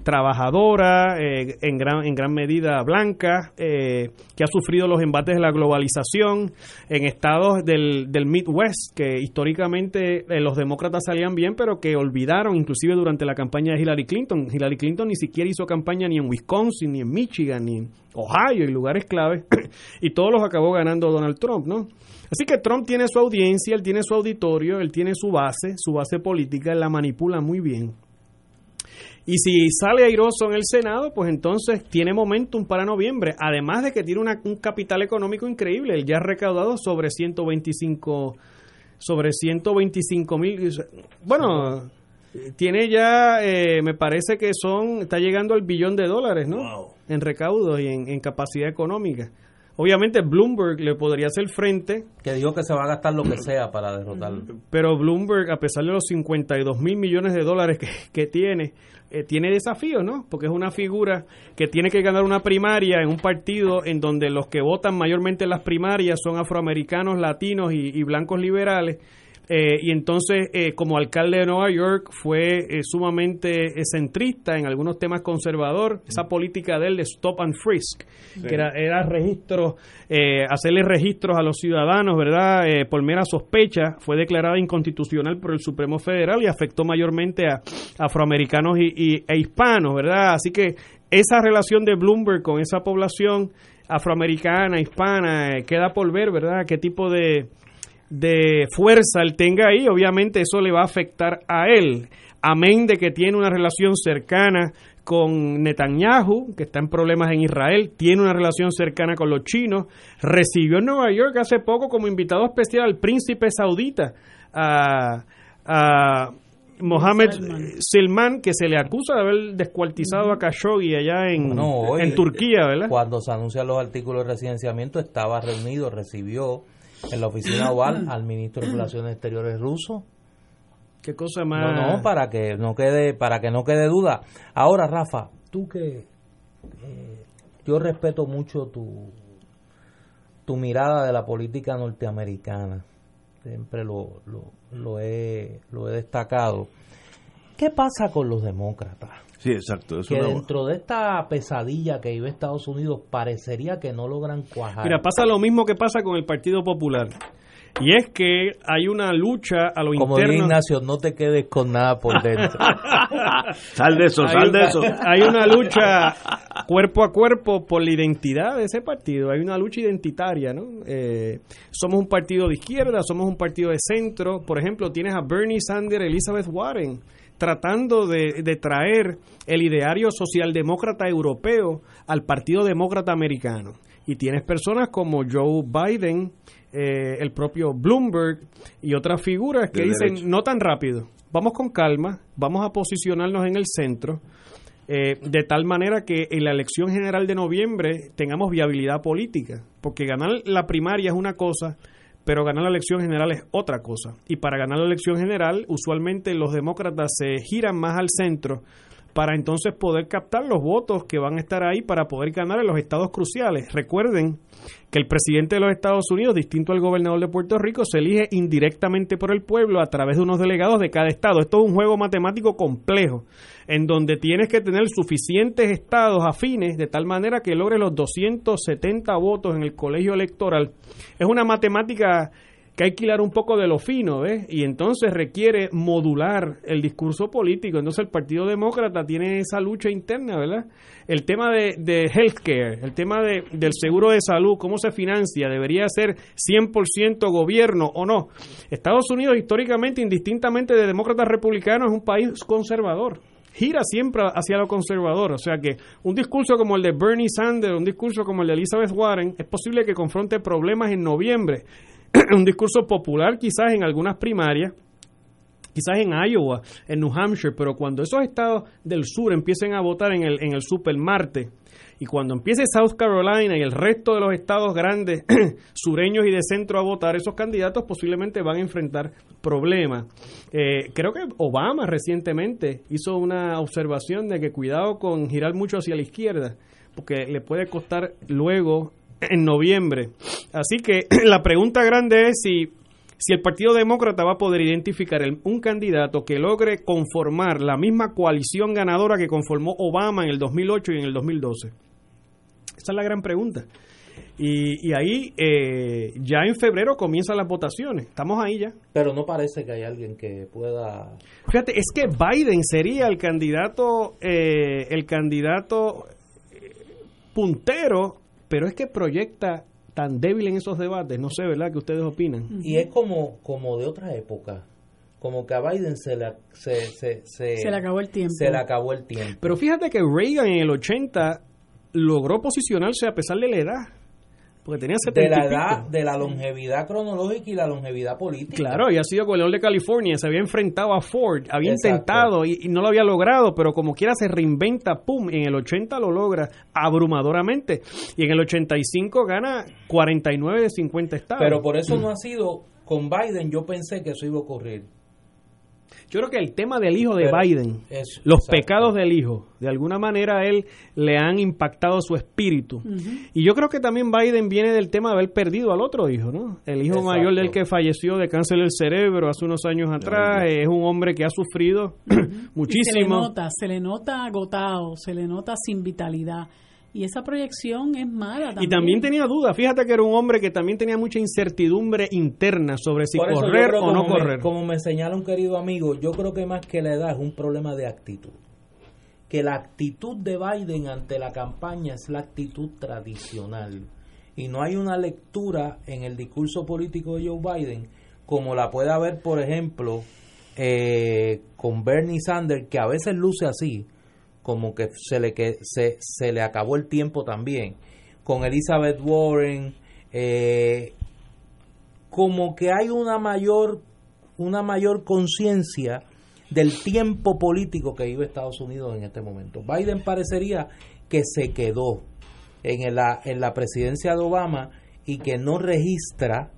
Speaker 5: trabajadora, eh, en, gran, en gran medida blanca, eh, que ha sufrido los embates de la globalización, en estados del, del Midwest, que históricamente eh, los demócratas salían bien, pero que olvidaron, inclusive durante la campaña de Hillary Clinton. Hillary Clinton ni siquiera hizo campaña ni en Wisconsin, ni en Michigan, ni en Ohio, y lugares clave, y todos los acabó ganando Donald Trump, ¿no? Así que Trump tiene su audiencia, él tiene su auditorio, él tiene su base, su base política, él la manipula muy bien. Y si sale airoso en el Senado, pues entonces tiene momentum para noviembre. Además de que tiene un capital económico increíble. Él ya ha recaudado sobre 125 sobre 125 mil. Bueno, tiene ya, eh, me parece que son, está llegando al billón de dólares, ¿no? En recaudos y en, en capacidad económica. Obviamente Bloomberg le podría hacer frente.
Speaker 2: Que dijo que se va a gastar lo que sea para derrotarlo.
Speaker 5: Pero Bloomberg, a pesar de los 52 mil millones de dólares que, tiene, eh, tiene desafíos, ¿no? Porque es una figura que tiene que ganar una primaria en un partido en donde los que votan mayormente en las primarias son afroamericanos, latinos y blancos liberales eh, y entonces, eh, como alcalde de Nueva York, fue eh, sumamente centrista en algunos temas conservador. Esa política de él de stop and frisk, que era, era registro, hacerle registros a los ciudadanos, ¿verdad? por mera sospecha, fue declarada inconstitucional por el Supremo Federal y afectó mayormente a afroamericanos y, e hispanos, ¿verdad? Así que esa relación de Bloomberg con esa población afroamericana, hispana, queda por ver, ¿verdad? ¿Qué tipo de de fuerza él tenga ahí, obviamente eso le va a afectar a él. Amén de que tiene una relación cercana con Netanyahu, que está en problemas en Israel, tiene una relación cercana con los chinos, recibió en Nueva York hace poco como invitado especial al príncipe saudita, a, Mohammed Silman, que se le acusa de haber descuartizado a Khashoggi allá en, en Turquía, ¿verdad?
Speaker 2: Cuando se anuncian los artículos de residenciamiento, estaba reunido, recibió en la oficina oval al ministro de Relaciones Exteriores ruso.
Speaker 5: Qué cosa más.
Speaker 2: No, no, para que no quede, para que no quede duda. Ahora, Rafa, tú que eh, yo respeto mucho tu tu mirada de la política norteamericana. Siempre lo, lo, lo, he, lo he destacado. ¿Qué pasa con los demócratas?
Speaker 1: Sí, exacto.
Speaker 2: que dentro de esta pesadilla que vive Estados Unidos parecería que no logran cuajar.
Speaker 5: Mira, pasa lo mismo que pasa con el Partido Popular. Y es que hay una lucha a lo
Speaker 2: Como
Speaker 5: interno.
Speaker 2: Ignacio, no te quedes con nada por dentro.
Speaker 1: sal de eso, sal de eso.
Speaker 5: Hay una lucha cuerpo a cuerpo por la identidad de ese partido. Hay una lucha identitaria, ¿no? Eh, somos un partido de izquierda, somos un partido de centro. Por ejemplo, tienes a Bernie Sanders, Elizabeth Warren tratando de, de, traer el ideario socialdemócrata europeo al Partido Demócrata Americano. Y tienes personas como Joe Biden, eh, el propio Bloomberg y otras figuras que dicen no tan rápido, vamos con calma, vamos a posicionarnos en el centro, eh, de tal manera que en la elección general de noviembre tengamos viabilidad política, porque ganar la primaria es una cosa, pero ganar la elección general es otra cosa. Y para ganar la elección general, usualmente los demócratas se giran más al centro para entonces poder captar los votos que van a estar ahí para poder ganar en los estados cruciales. Recuerden que el presidente de los Estados Unidos, distinto al gobernador de Puerto Rico, se elige indirectamente por el pueblo a través de unos delegados de cada estado. Esto es un juego matemático complejo, en donde tienes que tener suficientes estados afines de tal manera que logres los 270 votos en el colegio electoral. Es una matemática que hay que hilar un poco de lo fino, ¿ves? Y entonces requiere modular el discurso político. Entonces el Partido Demócrata tiene esa lucha interna, ¿verdad? El tema de, de healthcare, el tema de, del seguro de salud, cómo se financia, debería ser 100% gobierno o no. Estados Unidos históricamente, indistintamente de demócratas republicanos, es un país conservador gira siempre hacia lo conservador. O sea que un discurso como el de Bernie Sanders, un discurso como el de Elizabeth Warren, es posible que confronte problemas en noviembre un discurso popular quizás en algunas primarias, quizás en Iowa, en New Hampshire, pero cuando esos estados del sur empiecen a votar en el, en el Super Marte, y cuando empiece South Carolina y el resto de los estados grandes, sureños y de centro a votar, esos candidatos posiblemente van a enfrentar problemas. Eh, creo que Obama recientemente hizo una observación de que cuidado con girar mucho hacia la izquierda, porque le puede costar luego en noviembre. Así que la pregunta grande es si, si el Partido Demócrata va a poder identificar un candidato que logre conformar la misma coalición ganadora que conformó Obama en el 2008 y en el 2012. Esa es la gran pregunta. Y, ahí eh, ya en febrero comienzan las votaciones. Estamos ahí ya.
Speaker 2: Pero no parece que hay alguien que pueda.
Speaker 5: Fíjate, es que Biden sería el candidato, eh, el candidato eh, puntero pero es que proyecta tan débil en esos debates, no sé, ¿verdad?, que ustedes opinan.
Speaker 2: Y es como, como de otra época, como que a Biden se le, se, se,
Speaker 3: se, le acabó el tiempo.
Speaker 2: Se le acabó el tiempo.
Speaker 5: Pero fíjate que Reagan en el 80 logró posicionarse a pesar de la edad. Porque tenía 70
Speaker 2: de la edad, de la longevidad cronológica y la longevidad política.
Speaker 5: Claro, y ha sido gobernador de California, se había enfrentado a Ford, había intentado y, no lo había logrado, pero como quiera se reinventa, pum, en el 80 lo logra abrumadoramente. Y en el 85 gana 49 de 50 estados.
Speaker 2: Pero por eso no ha sido, con Biden yo pensé que eso iba a ocurrir.
Speaker 5: Yo creo que el tema del hijo de Biden, los pecados del hijo, de alguna manera a él le han impactado su espíritu. Y yo creo que también Biden viene del tema de haber perdido al otro hijo, ¿no? El hijo mayor del que falleció de cáncer del cerebro hace unos años atrás, es un hombre que ha sufrido muchísimo. se
Speaker 3: le nota, se le nota agotado, se le nota sin vitalidad. Y esa proyección es mala también.
Speaker 5: Y también tenía dudas. Fíjate que era un hombre que también tenía mucha incertidumbre interna sobre si correr o no correr.
Speaker 2: como me señala un querido amigo, yo creo que más que la edad es un problema de actitud. Que la actitud de Biden ante la campaña es la actitud tradicional. Y no hay una lectura en el discurso político de Joe Biden como la puede haber, por ejemplo, eh, con Bernie Sanders, que a veces luce así, como que se le, que se, se le acabó el tiempo también, con Elizabeth Warren, eh, como que hay una mayor, una mayor conciencia del tiempo político que vive Estados Unidos en este momento. Biden parecería que se quedó en la, en la presidencia de Obama y que no registra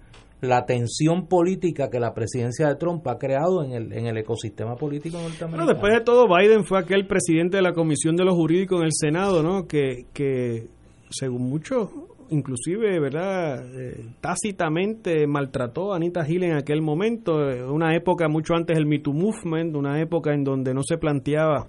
Speaker 2: la tensión política que la presidencia de Trump ha creado en el, en el ecosistema político norteamericano.
Speaker 5: Bueno, después de todo, Biden fue aquel presidente de la Comisión de los Jurídicos en el Senado, ¿no? Que, que según muchos inclusive, ¿verdad? Eh, tácitamente maltrató a Anita Hill en aquel momento, eh, una época mucho antes del Me Too Movement, una época en donde no se planteaba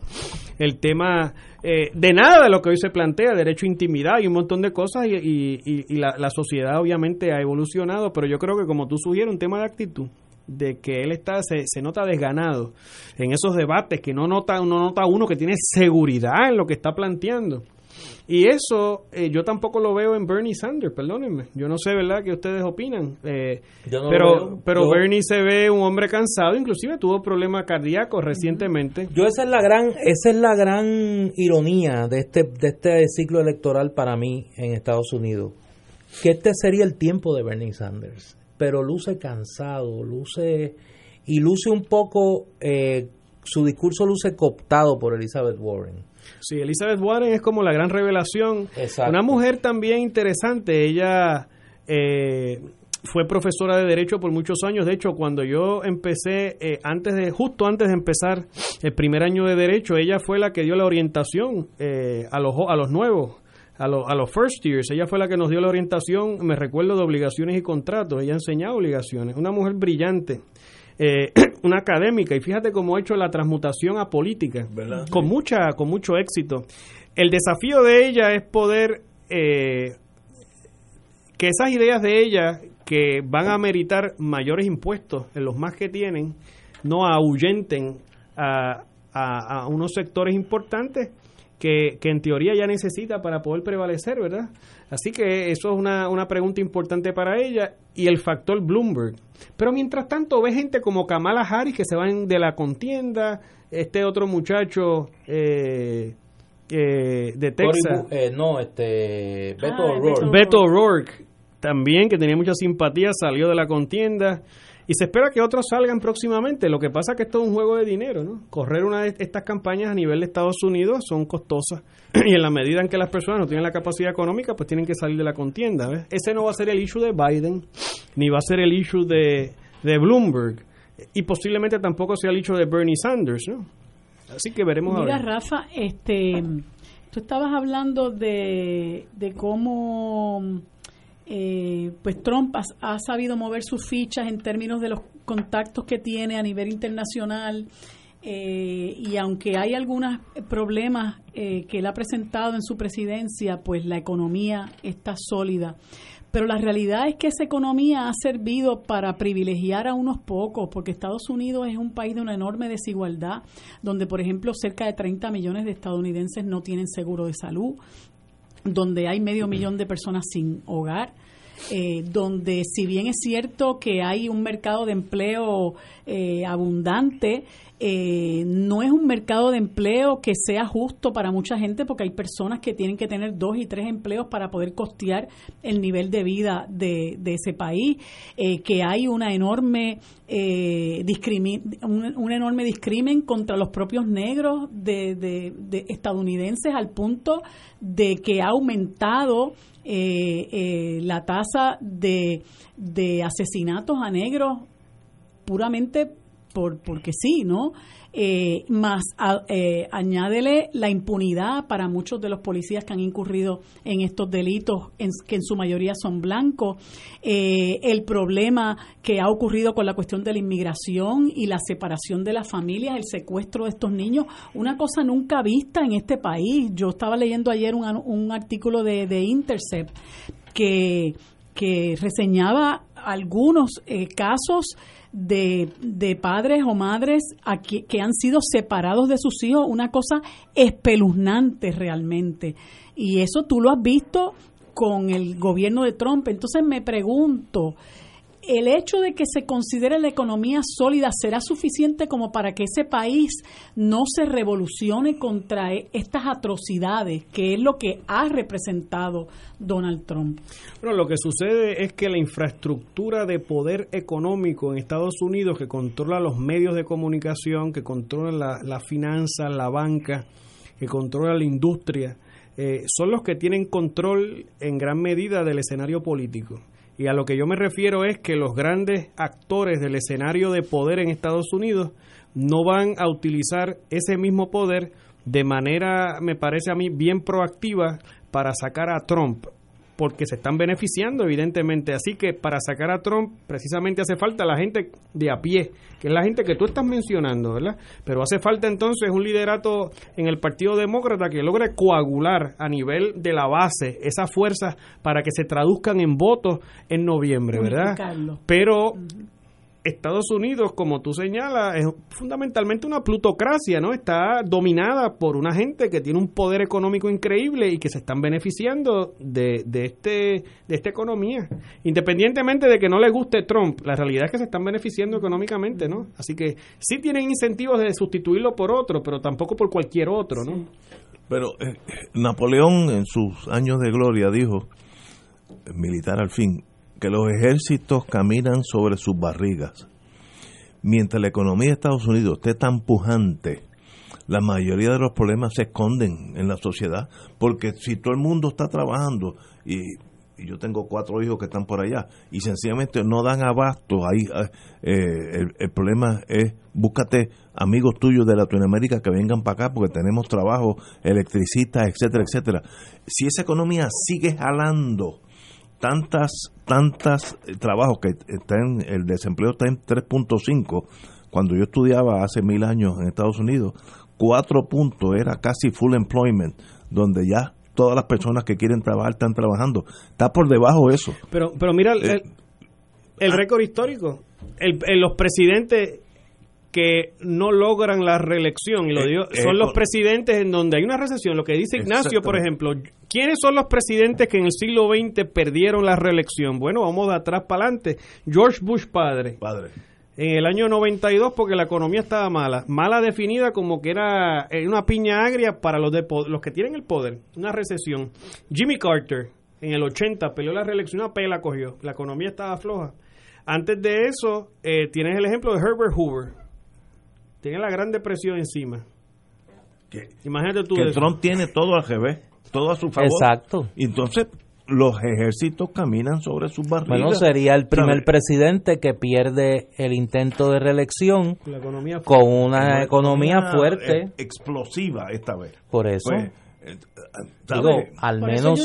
Speaker 5: el tema eh, de nada de lo que hoy se plantea, derecho a intimidad y un montón de cosas, y, y, la, la, sociedad obviamente ha evolucionado, pero yo creo que como tú sugieres, un tema de actitud de que él está se, se, nota desganado en esos debates que no nota no nota uno que tiene seguridad en lo que está planteando y eso eh, yo tampoco lo veo en Bernie Sanders, perdónenme. Yo no sé, ¿verdad?, que ustedes opinan. Eh, pero pero Bernie se ve un hombre cansado, inclusive tuvo problemas cardíacos recientemente.
Speaker 2: Yo esa es la gran esa es la gran ironía de este de este ciclo electoral para mí en Estados Unidos. Que este sería el tiempo de Bernie Sanders, pero luce cansado, luce y luce un poco eh, su discurso luce cooptado por Elizabeth Warren
Speaker 5: Sí, Elizabeth Warren es como la gran revelación. Una mujer también interesante. Ella eh, fue profesora de derecho por muchos años. De hecho, cuando yo empecé, eh, antes de, justo antes de empezar el primer año de derecho, ella fue la que dio la orientación eh, a los a los nuevos. A, los, a los first years, ella fue la que nos dio la orientación, me recuerdo, de obligaciones y contratos, ella enseñaba obligaciones, una mujer brillante, eh, una académica y fíjate cómo ha hecho la transmutación a política con mucha con mucho éxito. El desafío de ella es poder eh, que esas ideas de ella que van a meritar mayores impuestos en los más que tienen no ahuyenten a, a unos sectores importantes que, en teoría ya necesita para poder prevalecer, ¿verdad? Así que eso es una, una pregunta importante para ella y el factor Bloomberg. Pero mientras tanto ve gente como Kamala Harris que se van de la contienda, este otro muchacho eh, eh, de Texas.
Speaker 2: Eh, no, este Beto ah, O'Rourke.
Speaker 5: Beto O'Rourke también, que tenía mucha simpatía, salió de la contienda. Y se espera que otros salgan próximamente. Lo que pasa es que esto es un juego de dinero, ¿no? Correr una de estas campañas a nivel de Estados Unidos son costosas. y en la medida en que las personas no tienen la capacidad económica, pues tienen que salir de la contienda. ¿ves? Ese no va a ser el issue de Biden, ni va a ser el issue de, de Bloomberg. Y posiblemente tampoco sea el issue de Bernie Sanders, ¿no? Así que veremos
Speaker 3: Mira. Rafa, este, tú estabas hablando de, de cómo eh, pues Trump ha, sabido mover sus fichas en términos de los contactos que tiene a nivel internacional eh, y aunque hay algunos problemas eh, que él ha presentado en su presidencia, pues la economía está sólida. Pero la realidad es que esa economía ha servido para privilegiar a unos pocos, porque Estados Unidos es un país de una enorme desigualdad, donde, por ejemplo, cerca de 30 millones de estadounidenses no tienen seguro de salud, donde hay medio millón de personas sin hogar, eh, donde si bien es cierto que hay un mercado de empleo eh, abundante, eh, no es un mercado de empleo que sea justo para mucha gente porque hay personas que tienen que tener dos y tres empleos para poder costear el nivel de vida de, ese país, que hay una enorme un, enorme discrimen contra los propios negros de, de estadounidenses al punto de que ha aumentado eh, eh, la tasa de, de asesinatos a negros puramente por, porque sí, ¿no? Eh, más eh, añádele la impunidad para muchos de los policías que han incurrido en estos delitos, que en su mayoría son blancos, eh, el problema que ha ocurrido con la cuestión de la inmigración y la separación de las familias, el secuestro de estos niños, una cosa nunca vista en este país. Yo estaba leyendo ayer un, un artículo de, de Intercept que, que reseñaba algunos casos de, de padres o madres que han sido separados de sus hijos, una cosa espeluznante realmente. Y eso tú lo has visto con el gobierno de Trump. Entonces me pregunto, el hecho de que se considere la economía sólida será suficiente como para que ese país no se revolucione contra e, estas atrocidades, que es lo que ha representado Donald Trump.
Speaker 5: Bueno, lo que sucede es que la infraestructura de poder económico en Estados Unidos, que controla los medios de comunicación, que controla la, la finanza, la banca, que controla la industria, eh, son los que tienen control en gran medida del escenario político. Y a lo que yo me refiero es que los grandes actores del escenario de poder en Estados Unidos no van a utilizar ese mismo poder de manera, me parece a mí, bien proactiva para sacar a Trump porque se están beneficiando, evidentemente. Así que para sacar a Trump, precisamente hace falta la gente de a pie, que es la gente que tú estás mencionando, ¿verdad? Pero hace falta entonces un liderato en el Partido Demócrata que logre coagular a nivel de la base esas fuerzas para que se traduzcan en votos en noviembre, ¿verdad? Pero Estados Unidos, como tú señalas, es fundamentalmente una plutocracia, ¿no? Está dominada por una gente que tiene un poder económico increíble y que se están beneficiando de, de, este, de esta economía. Independientemente de que no le guste Trump, la realidad es que se están beneficiando económicamente, ¿no? Así que sí tienen incentivos de sustituirlo por otro, pero tampoco por cualquier otro, ¿no?
Speaker 1: Pero eh, Napoleón en sus años de gloria dijo, militar al fin, que los ejércitos caminan sobre sus barrigas. Mientras la economía de Estados Unidos esté tan pujante, la mayoría de los problemas se esconden en la sociedad, porque si todo el mundo está trabajando y, yo tengo cuatro hijos que están por allá y sencillamente no dan abasto, ahí eh, el, el, problema es búscate amigos tuyos de Latinoamérica que vengan para acá porque tenemos trabajo, electricistas, etcétera, etcétera. Si esa economía sigue jalando, tantas, tantas eh, trabajos que están, el desempleo está en 3.5, cuando yo estudiaba hace mil años en Estados Unidos, 4 puntos era casi full employment, donde ya todas las personas que quieren trabajar están trabajando. Está por debajo eso.
Speaker 5: Pero, pero mira el, eh, el, ah. récord histórico. El, los presidentes que no logran la reelección, y lo eh, digo, son los presidentes en donde hay una recesión. Lo que dice Ignacio, por ejemplo, ¿quiénes son los presidentes que en el siglo XX perdieron la reelección? Bueno, vamos de atrás para adelante. George Bush padre.
Speaker 1: Padre.
Speaker 5: En el año 92 porque la economía estaba mala, mala definida como que era eh, una piña agria para los, de, los que tienen el poder, una recesión. Jimmy Carter en el 80 peleó la reelección, una pela cogió, la economía estaba floja. Antes de eso, eh, tienes el ejemplo de Herbert Hoover, tiene la Gran Depresión encima.
Speaker 1: Que, Imagínate tú. Que Trump tiene todo al revés, todo a su favor.
Speaker 2: Exacto.
Speaker 1: entonces los ejércitos caminan sobre sus barrigas.
Speaker 2: Bueno, sería el primer presidente que pierde el intento de reelección con una, economía, fuerte.
Speaker 1: Explosiva esta vez.
Speaker 2: Por eso. Pues, eh, digo, al menos,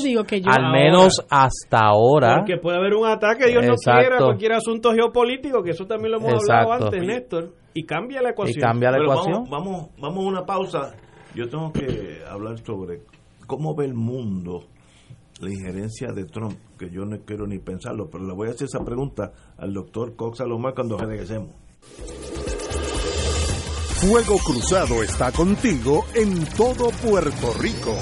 Speaker 2: al menos hasta ahora.
Speaker 5: Porque puede haber un ataque, Dios no quiera, cualquier asunto geopolítico, que eso también lo hemos hablado antes, Néstor. Y cambia la ecuación.
Speaker 2: Y cambia la ecuación.
Speaker 1: Vamos, vamos, a una pausa. Yo tengo que hablar sobre cómo ve el mundo la injerencia de Trump, que yo no quiero ni pensarlo, pero le voy a hacer esa pregunta al doctor Cox Alomar cuando regresemos.
Speaker 4: Fuego Cruzado está contigo en todo Puerto Rico.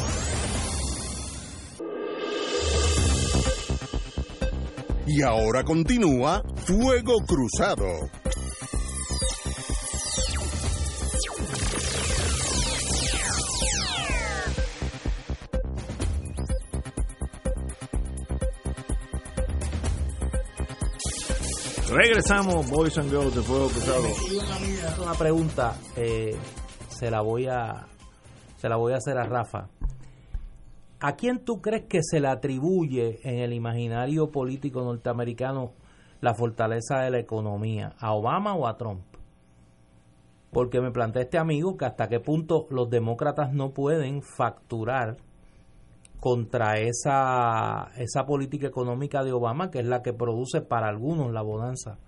Speaker 4: Y ahora continúa Fuego Cruzado.
Speaker 1: Regresamos, Boys and Girls de Fuego Cruzado.
Speaker 2: Una pregunta, eh, se la voy a se la voy a hacer a Rafa. ¿A quién tú crees que se le atribuye en el imaginario político norteamericano la fortaleza de la economía? ¿A Obama o a Trump? Porque me plantea este amigo que hasta qué punto los demócratas no pueden facturar contra esa, esa política económica de Obama, que es la que produce para algunos la bonanza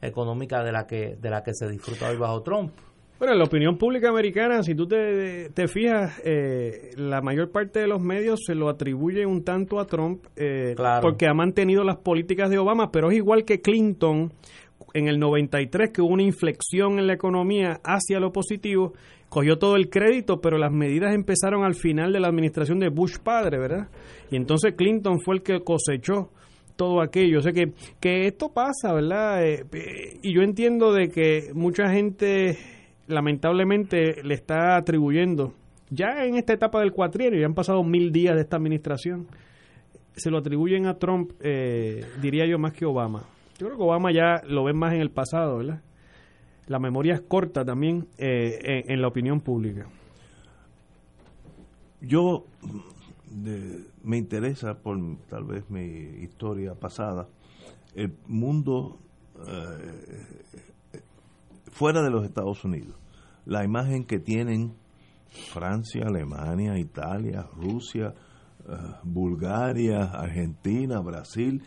Speaker 2: económica de la que, de la que se disfruta hoy bajo Trump.
Speaker 5: Bueno, en la opinión pública americana, si tú te, te fijas, eh, la mayor parte de los medios se lo atribuye un tanto a Trump eh, porque ha mantenido las políticas de Obama, pero es igual que Clinton en el 93 que hubo una inflexión en la economía hacia lo positivo cogió todo el crédito, pero las medidas empezaron al final de la administración de Bush padre, ¿verdad? Y entonces Clinton fue el que cosechó todo aquello. O sea que, que esto pasa, ¿verdad? Eh, eh, y yo entiendo de que mucha gente lamentablemente le está atribuyendo, ya en esta etapa del cuatrienio, ya han pasado mil días de esta administración, se lo atribuyen a Trump, eh, diría yo, más que Obama. Yo creo que Obama ya lo ven más en el pasado, ¿verdad? La memoria es corta también en, la opinión pública.
Speaker 1: Yo me interesa por tal vez mi historia pasada, el mundo eh, fuera de los Estados Unidos, la imagen que tienen Francia, Alemania, Italia, Rusia, eh, Bulgaria, Argentina, Brasil,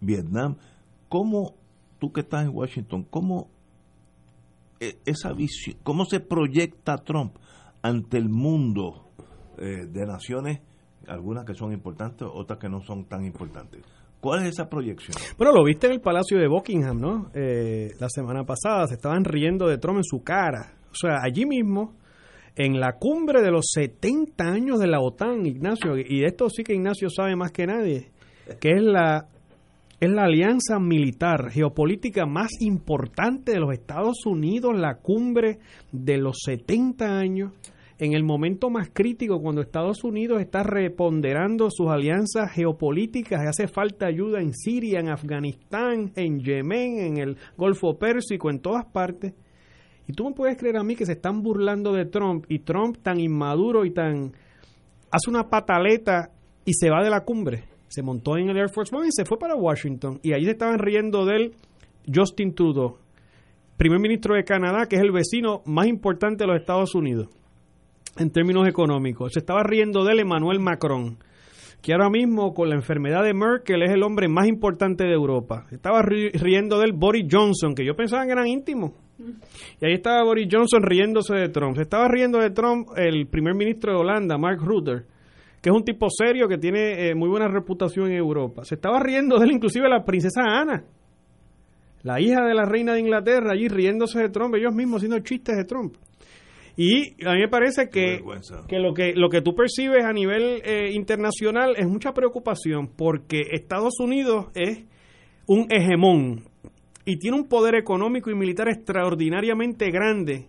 Speaker 1: Vietnam, ¿cómo tú que estás en Washington, cómo eh, esa visión, cómo se proyecta Trump ante el mundo de naciones algunas que son importantes, otras que no son tan importantes. ¿Cuál es esa proyección?
Speaker 5: Bueno, lo viste en el Palacio de Buckingham, ¿no? Eh, la semana pasada se estaban riendo de Trump en su cara. O sea, allí mismo, en la cumbre de los 70 años de la OTAN, Ignacio, y de esto sí que Ignacio sabe más que nadie, que es la, es la alianza militar geopolítica más importante de los Estados Unidos, la cumbre de los 70 años en el momento más crítico, cuando Estados Unidos está reponderando sus alianzas geopolíticas, hace falta ayuda en Siria, en Afganistán, en Yemen, en el Golfo Pérsico, en todas partes. Y tú me puedes creer a mí que se están burlando de Trump y Trump tan inmaduro y tan... hace una pataleta y se va de la cumbre. Se montó en el Air Force One y se fue para Washington. Y ahí se estaban riendo de él Justin Trudeau, primer ministro de Canadá, que es el vecino más importante de los Estados Unidos en términos económicos. Se estaba riendo de él Emmanuel Macron, que ahora mismo con la enfermedad de Merkel es el hombre más importante de Europa. Se estaba riendo de él Boris Johnson, que yo pensaba que eran íntimos. Y ahí estaba Boris Johnson riéndose de Trump. Se estaba riendo de Trump el primer ministro de Holanda, Mark Rutte, que es un tipo serio que tiene eh, muy buena reputación en Europa. Se estaba riendo de él inclusive la princesa Ana, la hija de la reina de Inglaterra, allí riéndose de Trump, ellos mismos haciendo chistes de Trump. Y a mí me parece que, que, lo que lo que tú percibes a nivel eh, internacional es mucha preocupación porque Estados Unidos es un hegemón y tiene un poder económico y militar extraordinariamente grande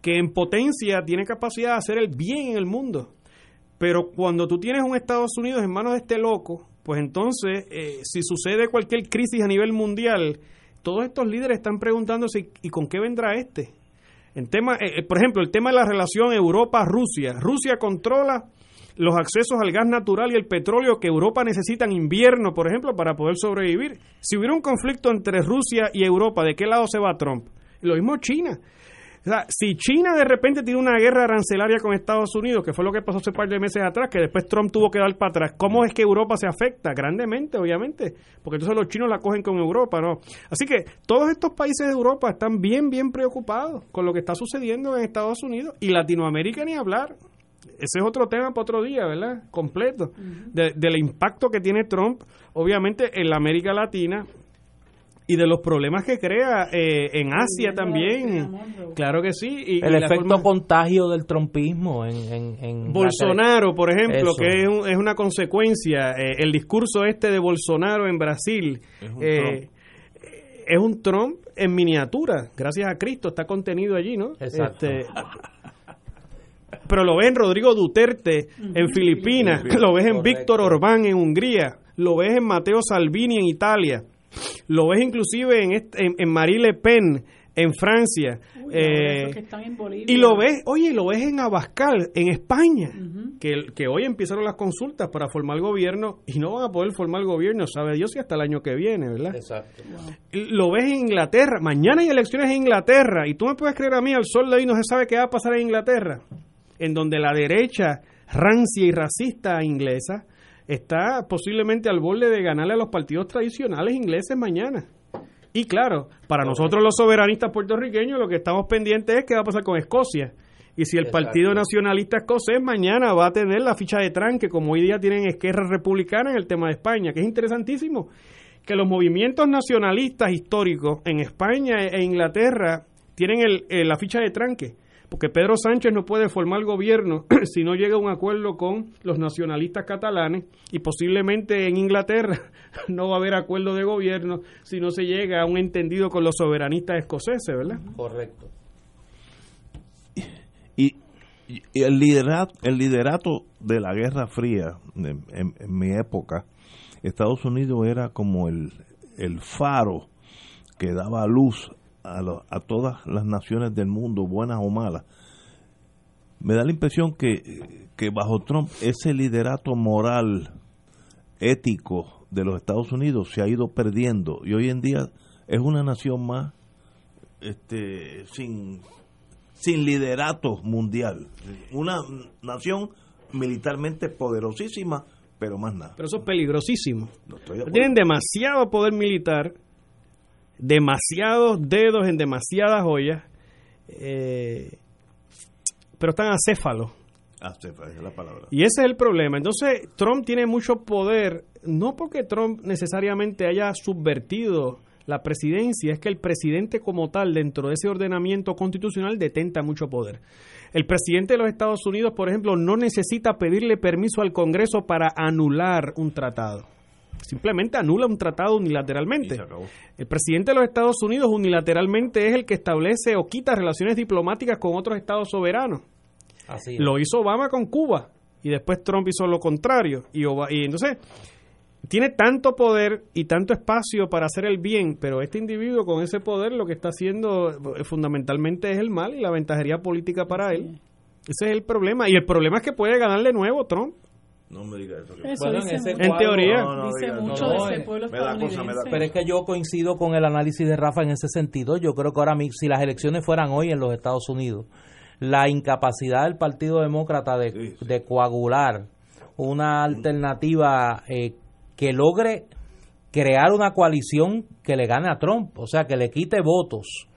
Speaker 5: que en potencia tiene capacidad de hacer el bien en el mundo. Pero cuando tú tienes un Estados Unidos en manos de este loco, pues entonces, eh, si sucede cualquier crisis a nivel mundial, todos estos líderes están preguntándose, ¿y con qué vendrá este? En tema, eh, eh, por ejemplo, el tema de la relación Europa-Rusia. Rusia controla los accesos al gas natural y el petróleo que Europa necesita en invierno, por ejemplo, para poder sobrevivir. Si hubiera un conflicto entre Rusia y Europa, ¿de qué lado se va Trump? Lo mismo China. O sea, si China de repente tiene una guerra arancelaria con Estados Unidos, que fue lo que pasó hace un par de meses atrás, que después Trump tuvo que dar para atrás, ¿cómo es que Europa se afecta? Grandemente, obviamente, porque entonces los chinos la cogen con Europa, ¿no? Así que todos estos países de Europa están bien, bien preocupados con lo que está sucediendo en Estados Unidos y Latinoamérica ni hablar. Ese es otro tema para otro día, ¿verdad? Completo. del impacto que tiene Trump, obviamente, en la América Latina, y de los problemas que crea eh, en Asia también. Claro que sí. Y,
Speaker 2: el efecto contagio del trompismo en... en,
Speaker 5: Bolsonaro, por ejemplo, que es, es, una consecuencia. Eh, el discurso este de Bolsonaro en Brasil es un, eh, es un, Trump en miniatura. Gracias a Cristo está contenido allí, ¿no?
Speaker 2: Exacto. Este,
Speaker 5: pero lo ves en Rodrigo Duterte en Filipinas, lo ves en Víctor Orbán en Hungría, lo ves en Matteo Salvini en Italia lo ves inclusive en, en, Marie Le Pen en Francia. Eh, y lo ves, oye, lo ves en Abascal, en España, que, que hoy empezaron las consultas para formar gobierno y no van a poder formar gobierno, sabe Dios, si hasta el año que viene, ¿verdad?
Speaker 2: Exacto.
Speaker 5: Lo ves en Inglaterra, mañana hay elecciones en Inglaterra y tú me puedes creer a mí, al sol de hoy no se sabe qué va a pasar en Inglaterra, en donde la derecha rancia y racista inglesa está posiblemente al borde de ganarle a los partidos tradicionales ingleses mañana. Y claro, para nosotros los soberanistas puertorriqueños lo que estamos pendientes es qué va a pasar con Escocia. Y si el Partido Nacionalista Escocés mañana va a tener la ficha de tranque, como hoy día tienen Esquerra Republicana en el tema de España, que es interesantísimo, que los movimientos nacionalistas históricos en España e Inglaterra tienen el, la ficha de tranque porque Pedro Sánchez no puede formar gobierno si no llega a un acuerdo con los nacionalistas catalanes y posiblemente en Inglaterra no va a haber acuerdo de gobierno si no se llega a un entendido con los soberanistas escoceses, ¿verdad?
Speaker 2: Correcto.
Speaker 1: Y, el, liderato, el liderato de la Guerra Fría, en, mi época, Estados Unidos era como el, el faro que daba luz a, a todas las naciones del mundo, buenas o malas. Me da la impresión que, que bajo Trump ese liderato moral, ético de los Estados Unidos se ha ido perdiendo y hoy en día es una nación más este, sin, sin liderato mundial. Una nación militarmente poderosísima, pero más nada.
Speaker 5: Pero eso es peligrosísimo. Tienen demasiado poder militar demasiados dedos en demasiadas ollas, eh, pero están acéfalos.
Speaker 1: Acéfalos es la palabra.
Speaker 5: Y ese es el problema. Entonces, Trump tiene mucho poder, no porque Trump necesariamente haya subvertido la presidencia, es que el presidente como tal, dentro de ese ordenamiento constitucional, detenta mucho poder. El presidente de los Estados Unidos, por ejemplo, no necesita pedirle permiso al Congreso para anular un tratado simplemente anula un tratado unilateralmente. El presidente de los Estados Unidos unilateralmente es el que establece o quita relaciones diplomáticas con otros estados soberanos. Lo hizo Obama con Cuba y después Trump hizo lo contrario. Y, y entonces tiene tanto poder y tanto espacio para hacer el bien, pero este individuo con ese poder lo que está haciendo eh, fundamentalmente es el mal y la ventajería política para él. Ese es el problema. Y el problema es que puede ganar de nuevo Trump.
Speaker 1: No me diga eso.
Speaker 5: en, teoría.
Speaker 3: dice mucho de ese pueblo
Speaker 2: Pero es que yo coincido con el análisis de Rafa en ese sentido. Yo creo que ahora si las elecciones fueran hoy en los Estados Unidos, la incapacidad del Partido Demócrata de, coagular una alternativa eh, que logre crear una coalición que le gane a Trump, o sea, que le quite votos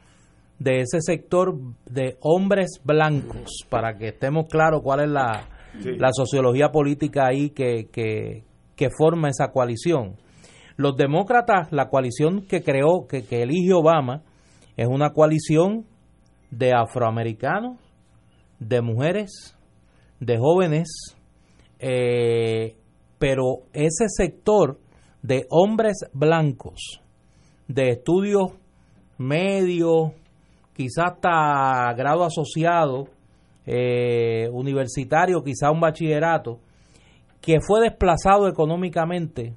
Speaker 2: de ese sector de hombres blancos, para que estemos claros cuál es la, la sociología política ahí que, que, forma esa coalición. Los demócratas, la coalición que creó, que, que elige Obama, es una coalición de afroamericanos, de mujeres, de jóvenes, eh, pero ese sector de hombres blancos, de estudios medios, quizás hasta grado asociado, eh, universitario, quizá un bachillerato, que fue desplazado económicamente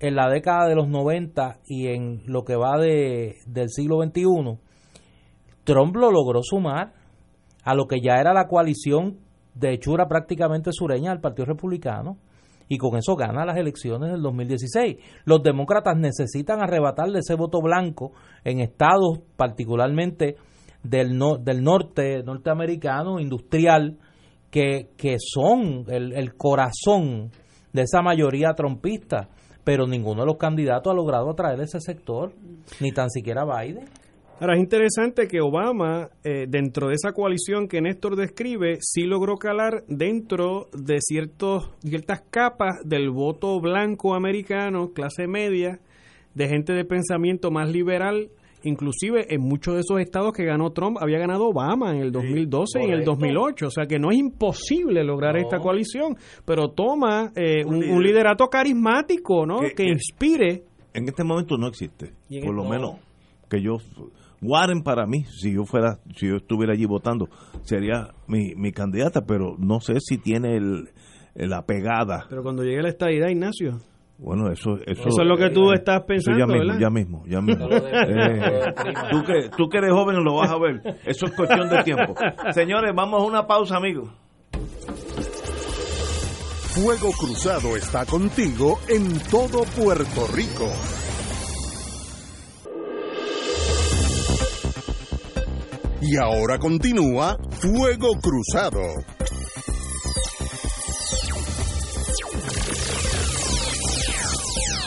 Speaker 2: en la década de los 90 y en lo que va de, del siglo XXI, Trump lo logró sumar a lo que ya era la coalición de hechura prácticamente sureña del Partido Republicano y con eso gana las elecciones del 2016. Los demócratas necesitan arrebatarle ese voto blanco en estados particularmente del, del norte norteamericano, industrial, que, que son el, el corazón de esa mayoría trompista, pero ninguno de los candidatos ha logrado atraer ese sector, ni tan siquiera Biden.
Speaker 5: Ahora, es interesante que Obama, eh, dentro de esa coalición que Néstor describe, sí logró calar dentro de ciertos, ciertas capas del voto blanco americano, clase media, de gente de pensamiento más liberal, Inclusive en muchos de esos estados que ganó Trump había ganado Obama en el 2012 y en el 2008. O sea que no es imposible lograr esta coalición, pero toma eh, un, liderato carismático, ¿no? Que, inspire.
Speaker 1: En este momento no existe. Por lo menos que yo Warren para mí, si yo fuera, si yo estuviera allí votando, sería mi, mi candidata, pero no sé si tiene el, la pegada.
Speaker 5: Pero cuando llegue la estadidad, Ignacio.
Speaker 1: Bueno, eso, eso,
Speaker 5: es lo que tú estás pensando,
Speaker 1: ya mismo, ya mismo, ya mismo. Eh, tú, que, tú que eres joven lo vas a ver. Eso es cuestión de tiempo. Señores, vamos a una pausa, amigos.
Speaker 4: Fuego Cruzado está contigo en todo Puerto Rico. Y ahora continúa Fuego Cruzado.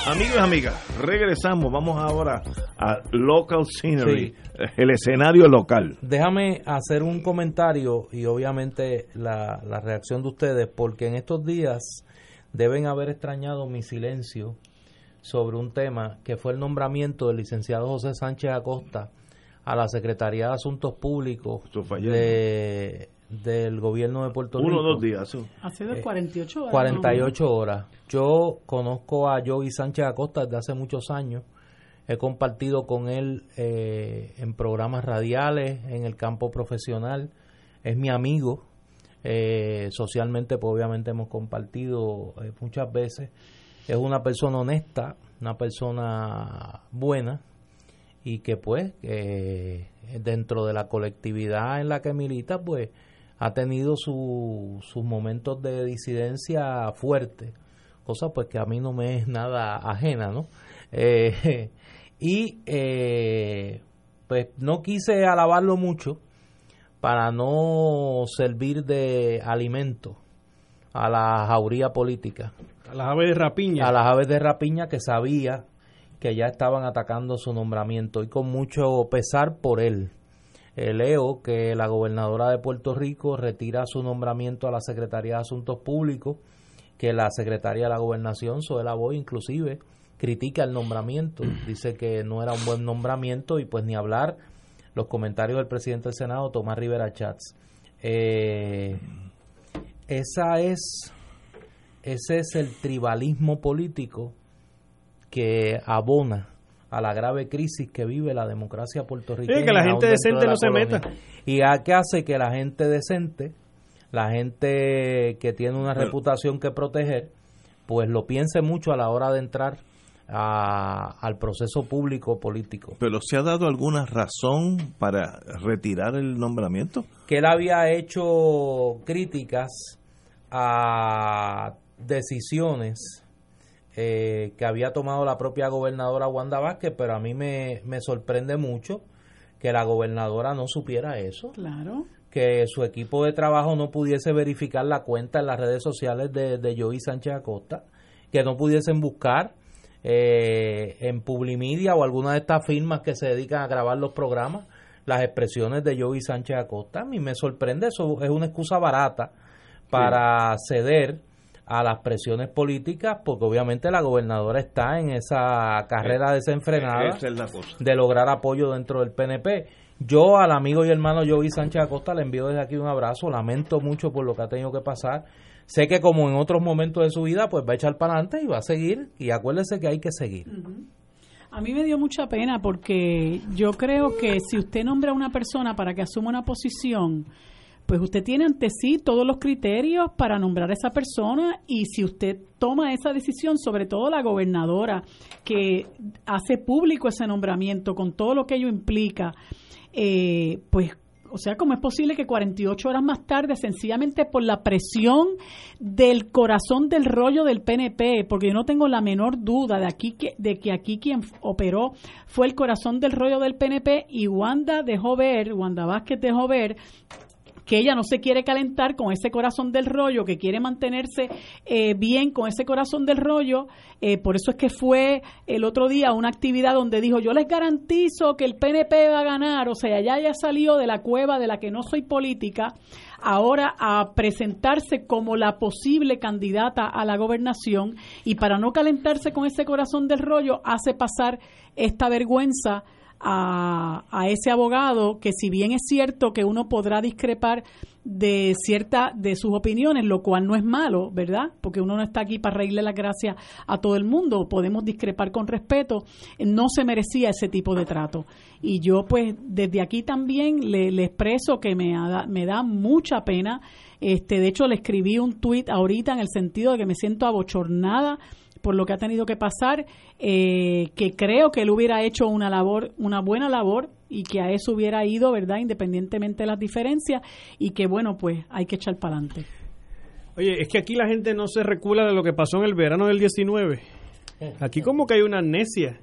Speaker 1: Amigos y amigas, regresamos. Vamos ahora a Local Scenery, el escenario local.
Speaker 2: Déjame hacer un comentario y obviamente la, la reacción de ustedes, porque en estos días deben haber extrañado mi silencio sobre un tema que fue el nombramiento del licenciado José Sánchez Acosta a la Secretaría de Asuntos Públicos de, del gobierno de Puerto Rico.
Speaker 1: Uno o dos días.
Speaker 3: Hace de 48 horas.
Speaker 2: 48 horas. Yo conozco a Joey Sánchez Acosta desde hace muchos años. He compartido con él eh, en programas radiales, en el campo profesional. Es mi amigo. Eh, socialmente, pues obviamente hemos compartido eh, muchas veces. Es una persona honesta, una persona buena y que pues dentro de la colectividad en la que milita, pues ha tenido sus momentos de disidencia fuertes, cosa pues que a mí no me es nada ajena, ¿no? Eh, y eh, pues no quise alabarlo mucho para no servir de alimento a la jauría política.
Speaker 5: A las aves de rapiña.
Speaker 2: A las aves de rapiña que sabía que ya estaban atacando su nombramiento y con mucho pesar por él. Eh, leo que la gobernadora de Puerto Rico retira su nombramiento a la Secretaría de Asuntos Públicos, que la secretaria de la Gobernación, Soela Boy, inclusive, critica el nombramiento, dice que no era un buen nombramiento y pues ni hablar. Los comentarios del presidente del Senado, Tomás Rivera Chats. Eh, esa es, ese es el tribalismo político que abona a la grave crisis que vive la democracia puertorriqueña.
Speaker 5: Sí, que la gente decente no se meta.
Speaker 2: Y a qué hace que la gente decente, la gente que tiene una reputación que proteger, pues lo piense mucho a la hora de entrar al proceso público político.
Speaker 1: ¿Pero se ha dado alguna razón para retirar el nombramiento?
Speaker 2: Que él había hecho críticas a decisiones eh, que había tomado la propia gobernadora Wanda Vázquez, pero a mí me, sorprende mucho que la gobernadora no supiera eso.
Speaker 3: Claro.
Speaker 2: Que su equipo de trabajo no pudiese verificar la cuenta en las redes sociales de, de Joey Sánchez Acosta, que no pudiesen buscar eh, en Publimedia o alguna de estas firmas que se dedican a grabar los programas las expresiones de Joey Sánchez Acosta. A mí me sorprende, eso es una excusa barata para ceder a las presiones políticas, porque obviamente la gobernadora está en esa carrera eh, desenfrenada de lograr apoyo dentro del PNP. Yo al amigo y hermano Joey Sánchez Acosta le envío desde aquí un abrazo, lamento mucho por lo que ha tenido que pasar. Sé que como en otros momentos de su vida, pues va a echar para adelante y va a seguir, y acuérdese que hay que seguir.
Speaker 3: A mí me dio mucha pena porque yo creo que si usted nombra a una persona para que asuma una posición, pues usted tiene ante sí todos los criterios para nombrar a esa persona y si usted toma esa decisión, sobre todo la gobernadora que hace público ese nombramiento con todo lo que ello implica, eh, pues o sea, ¿cómo es posible que 48 horas más tarde, sencillamente por la presión del corazón del rollo del PNP, porque yo no tengo la menor duda de, aquí que, de que aquí quien operó fue el corazón del rollo del PNP y Wanda dejó ver, Wanda Vázquez dejó ver que ella no se quiere calentar con ese corazón del rollo, que quiere mantenerse eh, bien con ese corazón del rollo. Eh, por eso es que fue el otro día una actividad donde dijo, yo les garantizo que el PNP va a ganar. O sea, ya ya salió de la cueva de la que no soy política ahora a presentarse como la posible candidata a la gobernación y para no calentarse con ese corazón del rollo hace pasar esta vergüenza a, ese abogado que si bien es cierto que uno podrá discrepar de cierta de sus opiniones, lo cual no es malo, ¿verdad? Porque uno no está aquí para reírle las gracias a todo el mundo, podemos discrepar con respeto, no se merecía ese tipo de trato. Y yo pues desde aquí también le, expreso que me, me da mucha pena, este de hecho le escribí un tuit ahorita en el sentido de que me siento abochornada por lo que ha tenido que pasar, eh, que creo que él hubiera hecho una labor, una buena labor y que a eso hubiera ido, ¿verdad? Independientemente de las diferencias y que bueno, pues hay que echar para adelante.
Speaker 5: Oye, es que aquí la gente no se recula de lo que pasó en el verano del 19. Aquí como que hay una amnesia.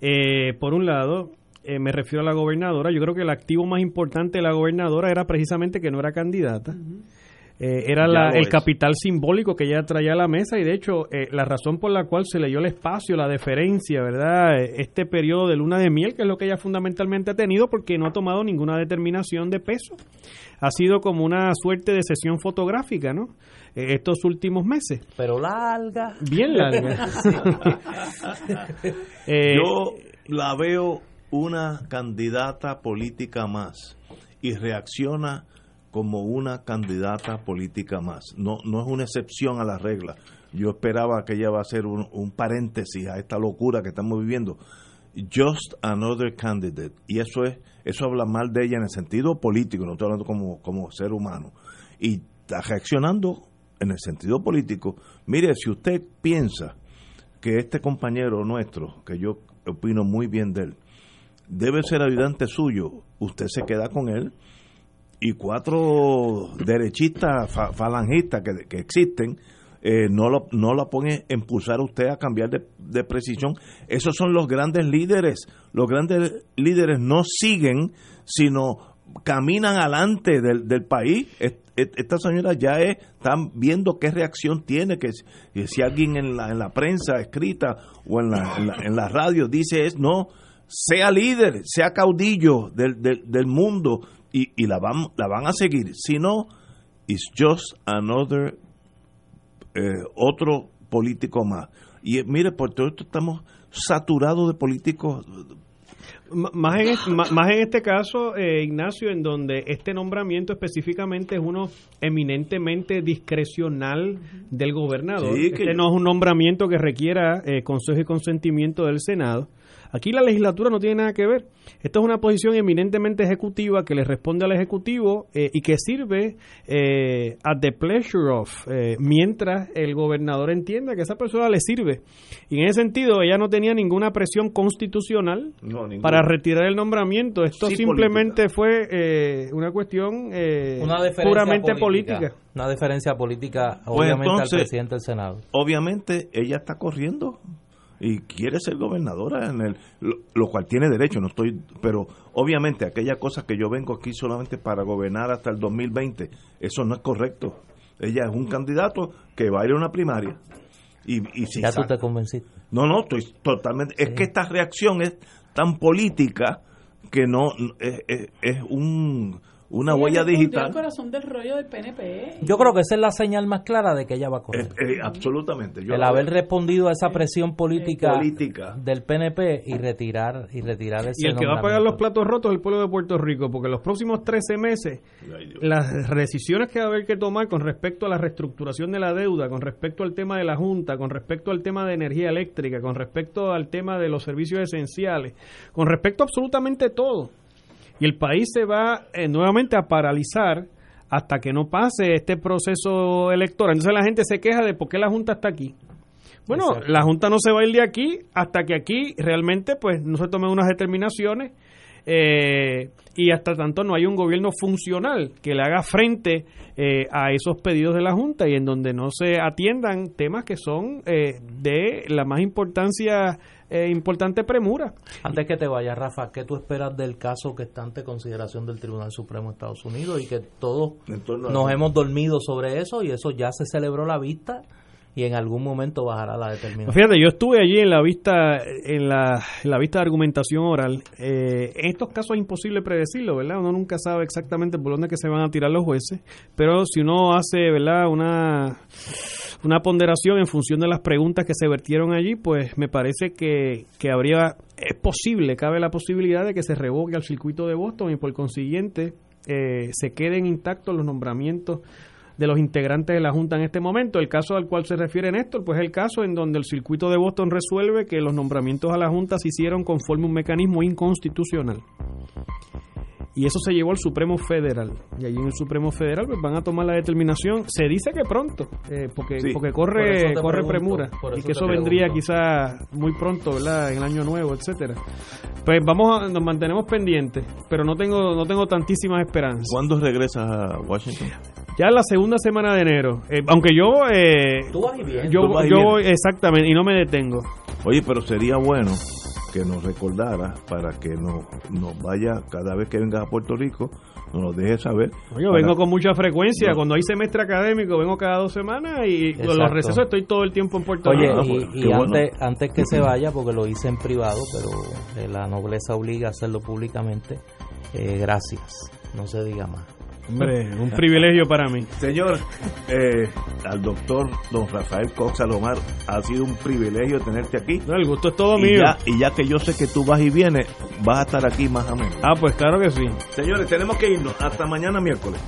Speaker 5: Eh, por un lado, eh, me refiero a la gobernadora, yo creo que el activo más importante de la gobernadora era precisamente que no era candidata. Eh, era el capital simbólico que ella traía a la mesa y de hecho eh, la razón por la cual se le dio el espacio, la deferencia, ¿verdad? Eh, este periodo de luna de miel, que es lo que ella fundamentalmente ha tenido porque no ha tomado ninguna determinación de peso. Ha sido como una suerte de sesión fotográfica, ¿no? estos últimos meses.
Speaker 2: Pero larga.
Speaker 5: Bien larga.
Speaker 1: Yo la veo una candidata política más y reacciona como una candidata política más. No, no es una excepción a la regla. Yo esperaba que ella va a ser un, un paréntesis a esta locura que estamos viviendo. Just another candidate. Y eso es, eso habla mal de ella en el sentido político, no estoy hablando como, como ser humano. Y está reaccionando en el sentido político. Mire, si usted piensa que este compañero nuestro, que yo opino muy bien de él, debe ser ayudante suyo, usted se queda con él y cuatro derechistas falangistas que, que existen, eh, no, lo, no la pone a impulsar usted a cambiar de, de, precisión. Esos son los grandes líderes. Los grandes líderes no siguen, sino caminan adelante del, del país. Esta señora ya están viendo qué reacción tiene, que si, alguien en la, en la prensa escrita o en la, en la, en la radio dice es no, sea líder, sea caudillo del, del mundo y, y, la, van, la van a seguir. Si no, it's just another eh, otro político más. Y eh, mire, por todo esto estamos saturados de políticos.
Speaker 5: Más en, este, más en este caso, eh, Ignacio, en donde este nombramiento específicamente es uno eminentemente discrecional del gobernador. este no es un nombramiento que requiera consejo y consentimiento del Senado. Aquí la legislatura no tiene nada que ver. Esta es una posición eminentemente ejecutiva que le responde al Ejecutivo eh, y que sirve eh, at the pleasure of, eh, mientras el gobernador entienda que esa persona le sirve. Y en ese sentido, ella no tenía ninguna presión constitucional para retirar el nombramiento. Esto simplemente fue eh, una cuestión puramente política.
Speaker 2: Una diferencia política, pues obviamente, al presidente del Senado.
Speaker 1: Obviamente, ella está corriendo y quiere ser gobernadora en el lo, cual tiene derecho no estoy pero obviamente aquella cosa que yo vengo aquí solamente para gobernar hasta el 2020 eso no es correcto. Ella es un candidato que va a ir a una primaria y, y si
Speaker 2: ya tú te convenciste.
Speaker 1: No no estoy totalmente es que esta reacción es tan política que no es, es un una huella digital.
Speaker 3: corazón del rollo del PNP.
Speaker 2: Yo creo que esa es la señal más clara de que ella va a correr.
Speaker 1: Eh, absolutamente.
Speaker 2: el haber respondido a esa presión política, del PNP y retirar y retirar ese
Speaker 5: Y el que va a pagar los platos rotos es el pueblo de Puerto Rico, porque los próximos 13 meses las decisiones que va a haber que tomar con respecto a la reestructuración de la deuda, con respecto al tema de la Junta, con respecto al tema de energía eléctrica, con respecto al tema de los servicios esenciales, con respecto a absolutamente todo y el país se va eh, nuevamente a paralizar hasta que no pase este proceso electoral. Entonces la gente se queja de por qué la Junta está aquí. Bueno, la Junta no se va a ir de aquí hasta que aquí realmente pues no se tomen unas determinaciones eh, y hasta tanto no hay un gobierno funcional que le haga frente eh, a esos pedidos de la Junta y en donde no se atiendan temas que son de la más importancia eh, importante premura.
Speaker 2: Antes que te vayas, Rafa, ¿qué tú esperas del caso que está ante consideración del Tribunal Supremo de Estados Unidos y que todos nos hemos dormido sobre eso y eso ya se celebró la vista? y en algún momento bajará la determinación.
Speaker 5: Fíjate, yo estuve allí en la vista en la, vista de argumentación oral. Eh, en estos casos es imposible predecirlo, ¿verdad? Uno nunca sabe exactamente por dónde que se van a tirar los jueces, pero si uno hace, ¿verdad? Una una ponderación en función de las preguntas que se vertieron allí, pues me parece que, que habría, es posible, cabe la posibilidad de que se revoque al circuito de Boston y por consiguiente eh, se queden intactos los nombramientos de los integrantes de la Junta en este momento. El caso al cual se refiere Néstor, pues es el caso en donde el circuito de Boston resuelve que los nombramientos a la Junta se hicieron conforme un mecanismo inconstitucional y eso se llevó al Supremo Federal. Y allí en el Supremo Federal pues, van a tomar la determinación. Se dice que pronto, eh, porque, porque corre, corre premura. Y que eso vendría quizá muy pronto, ¿verdad? En el año nuevo, etcétera. Pues vamos a, nos mantenemos pendientes, pero no tengo, no tengo tantísimas esperanzas.
Speaker 1: ¿Cuándo regresas a Washington?
Speaker 5: Ya la segunda semana de enero. Eh, aunque yo. Eh, Yo, yo voy, exactamente, y no me detengo.
Speaker 1: Oye, pero sería bueno que nos recordara para que nos, nos vaya cada vez que venga a Puerto Rico, nos lo deje saber.
Speaker 5: Yo vengo con mucha frecuencia, cuando hay semestre académico vengo cada dos semanas y con los recesos estoy todo el tiempo en Puerto Rico.
Speaker 2: Oye, y, antes, antes que se vaya, porque lo hice en privado, pero eh, la nobleza obliga a hacerlo públicamente, eh, gracias, no se diga más.
Speaker 5: Hombre, un privilegio para mí.
Speaker 1: Señor, eh, al doctor don Rafael Cox Salomar, ha sido un privilegio tenerte aquí.
Speaker 5: No, el gusto es todo
Speaker 1: y
Speaker 5: mío.
Speaker 1: Ya, y ya que yo sé que tú vas y vienes, vas a estar aquí más o menos.
Speaker 5: Ah, pues claro que sí.
Speaker 1: Señores, tenemos que irnos. Hasta mañana miércoles.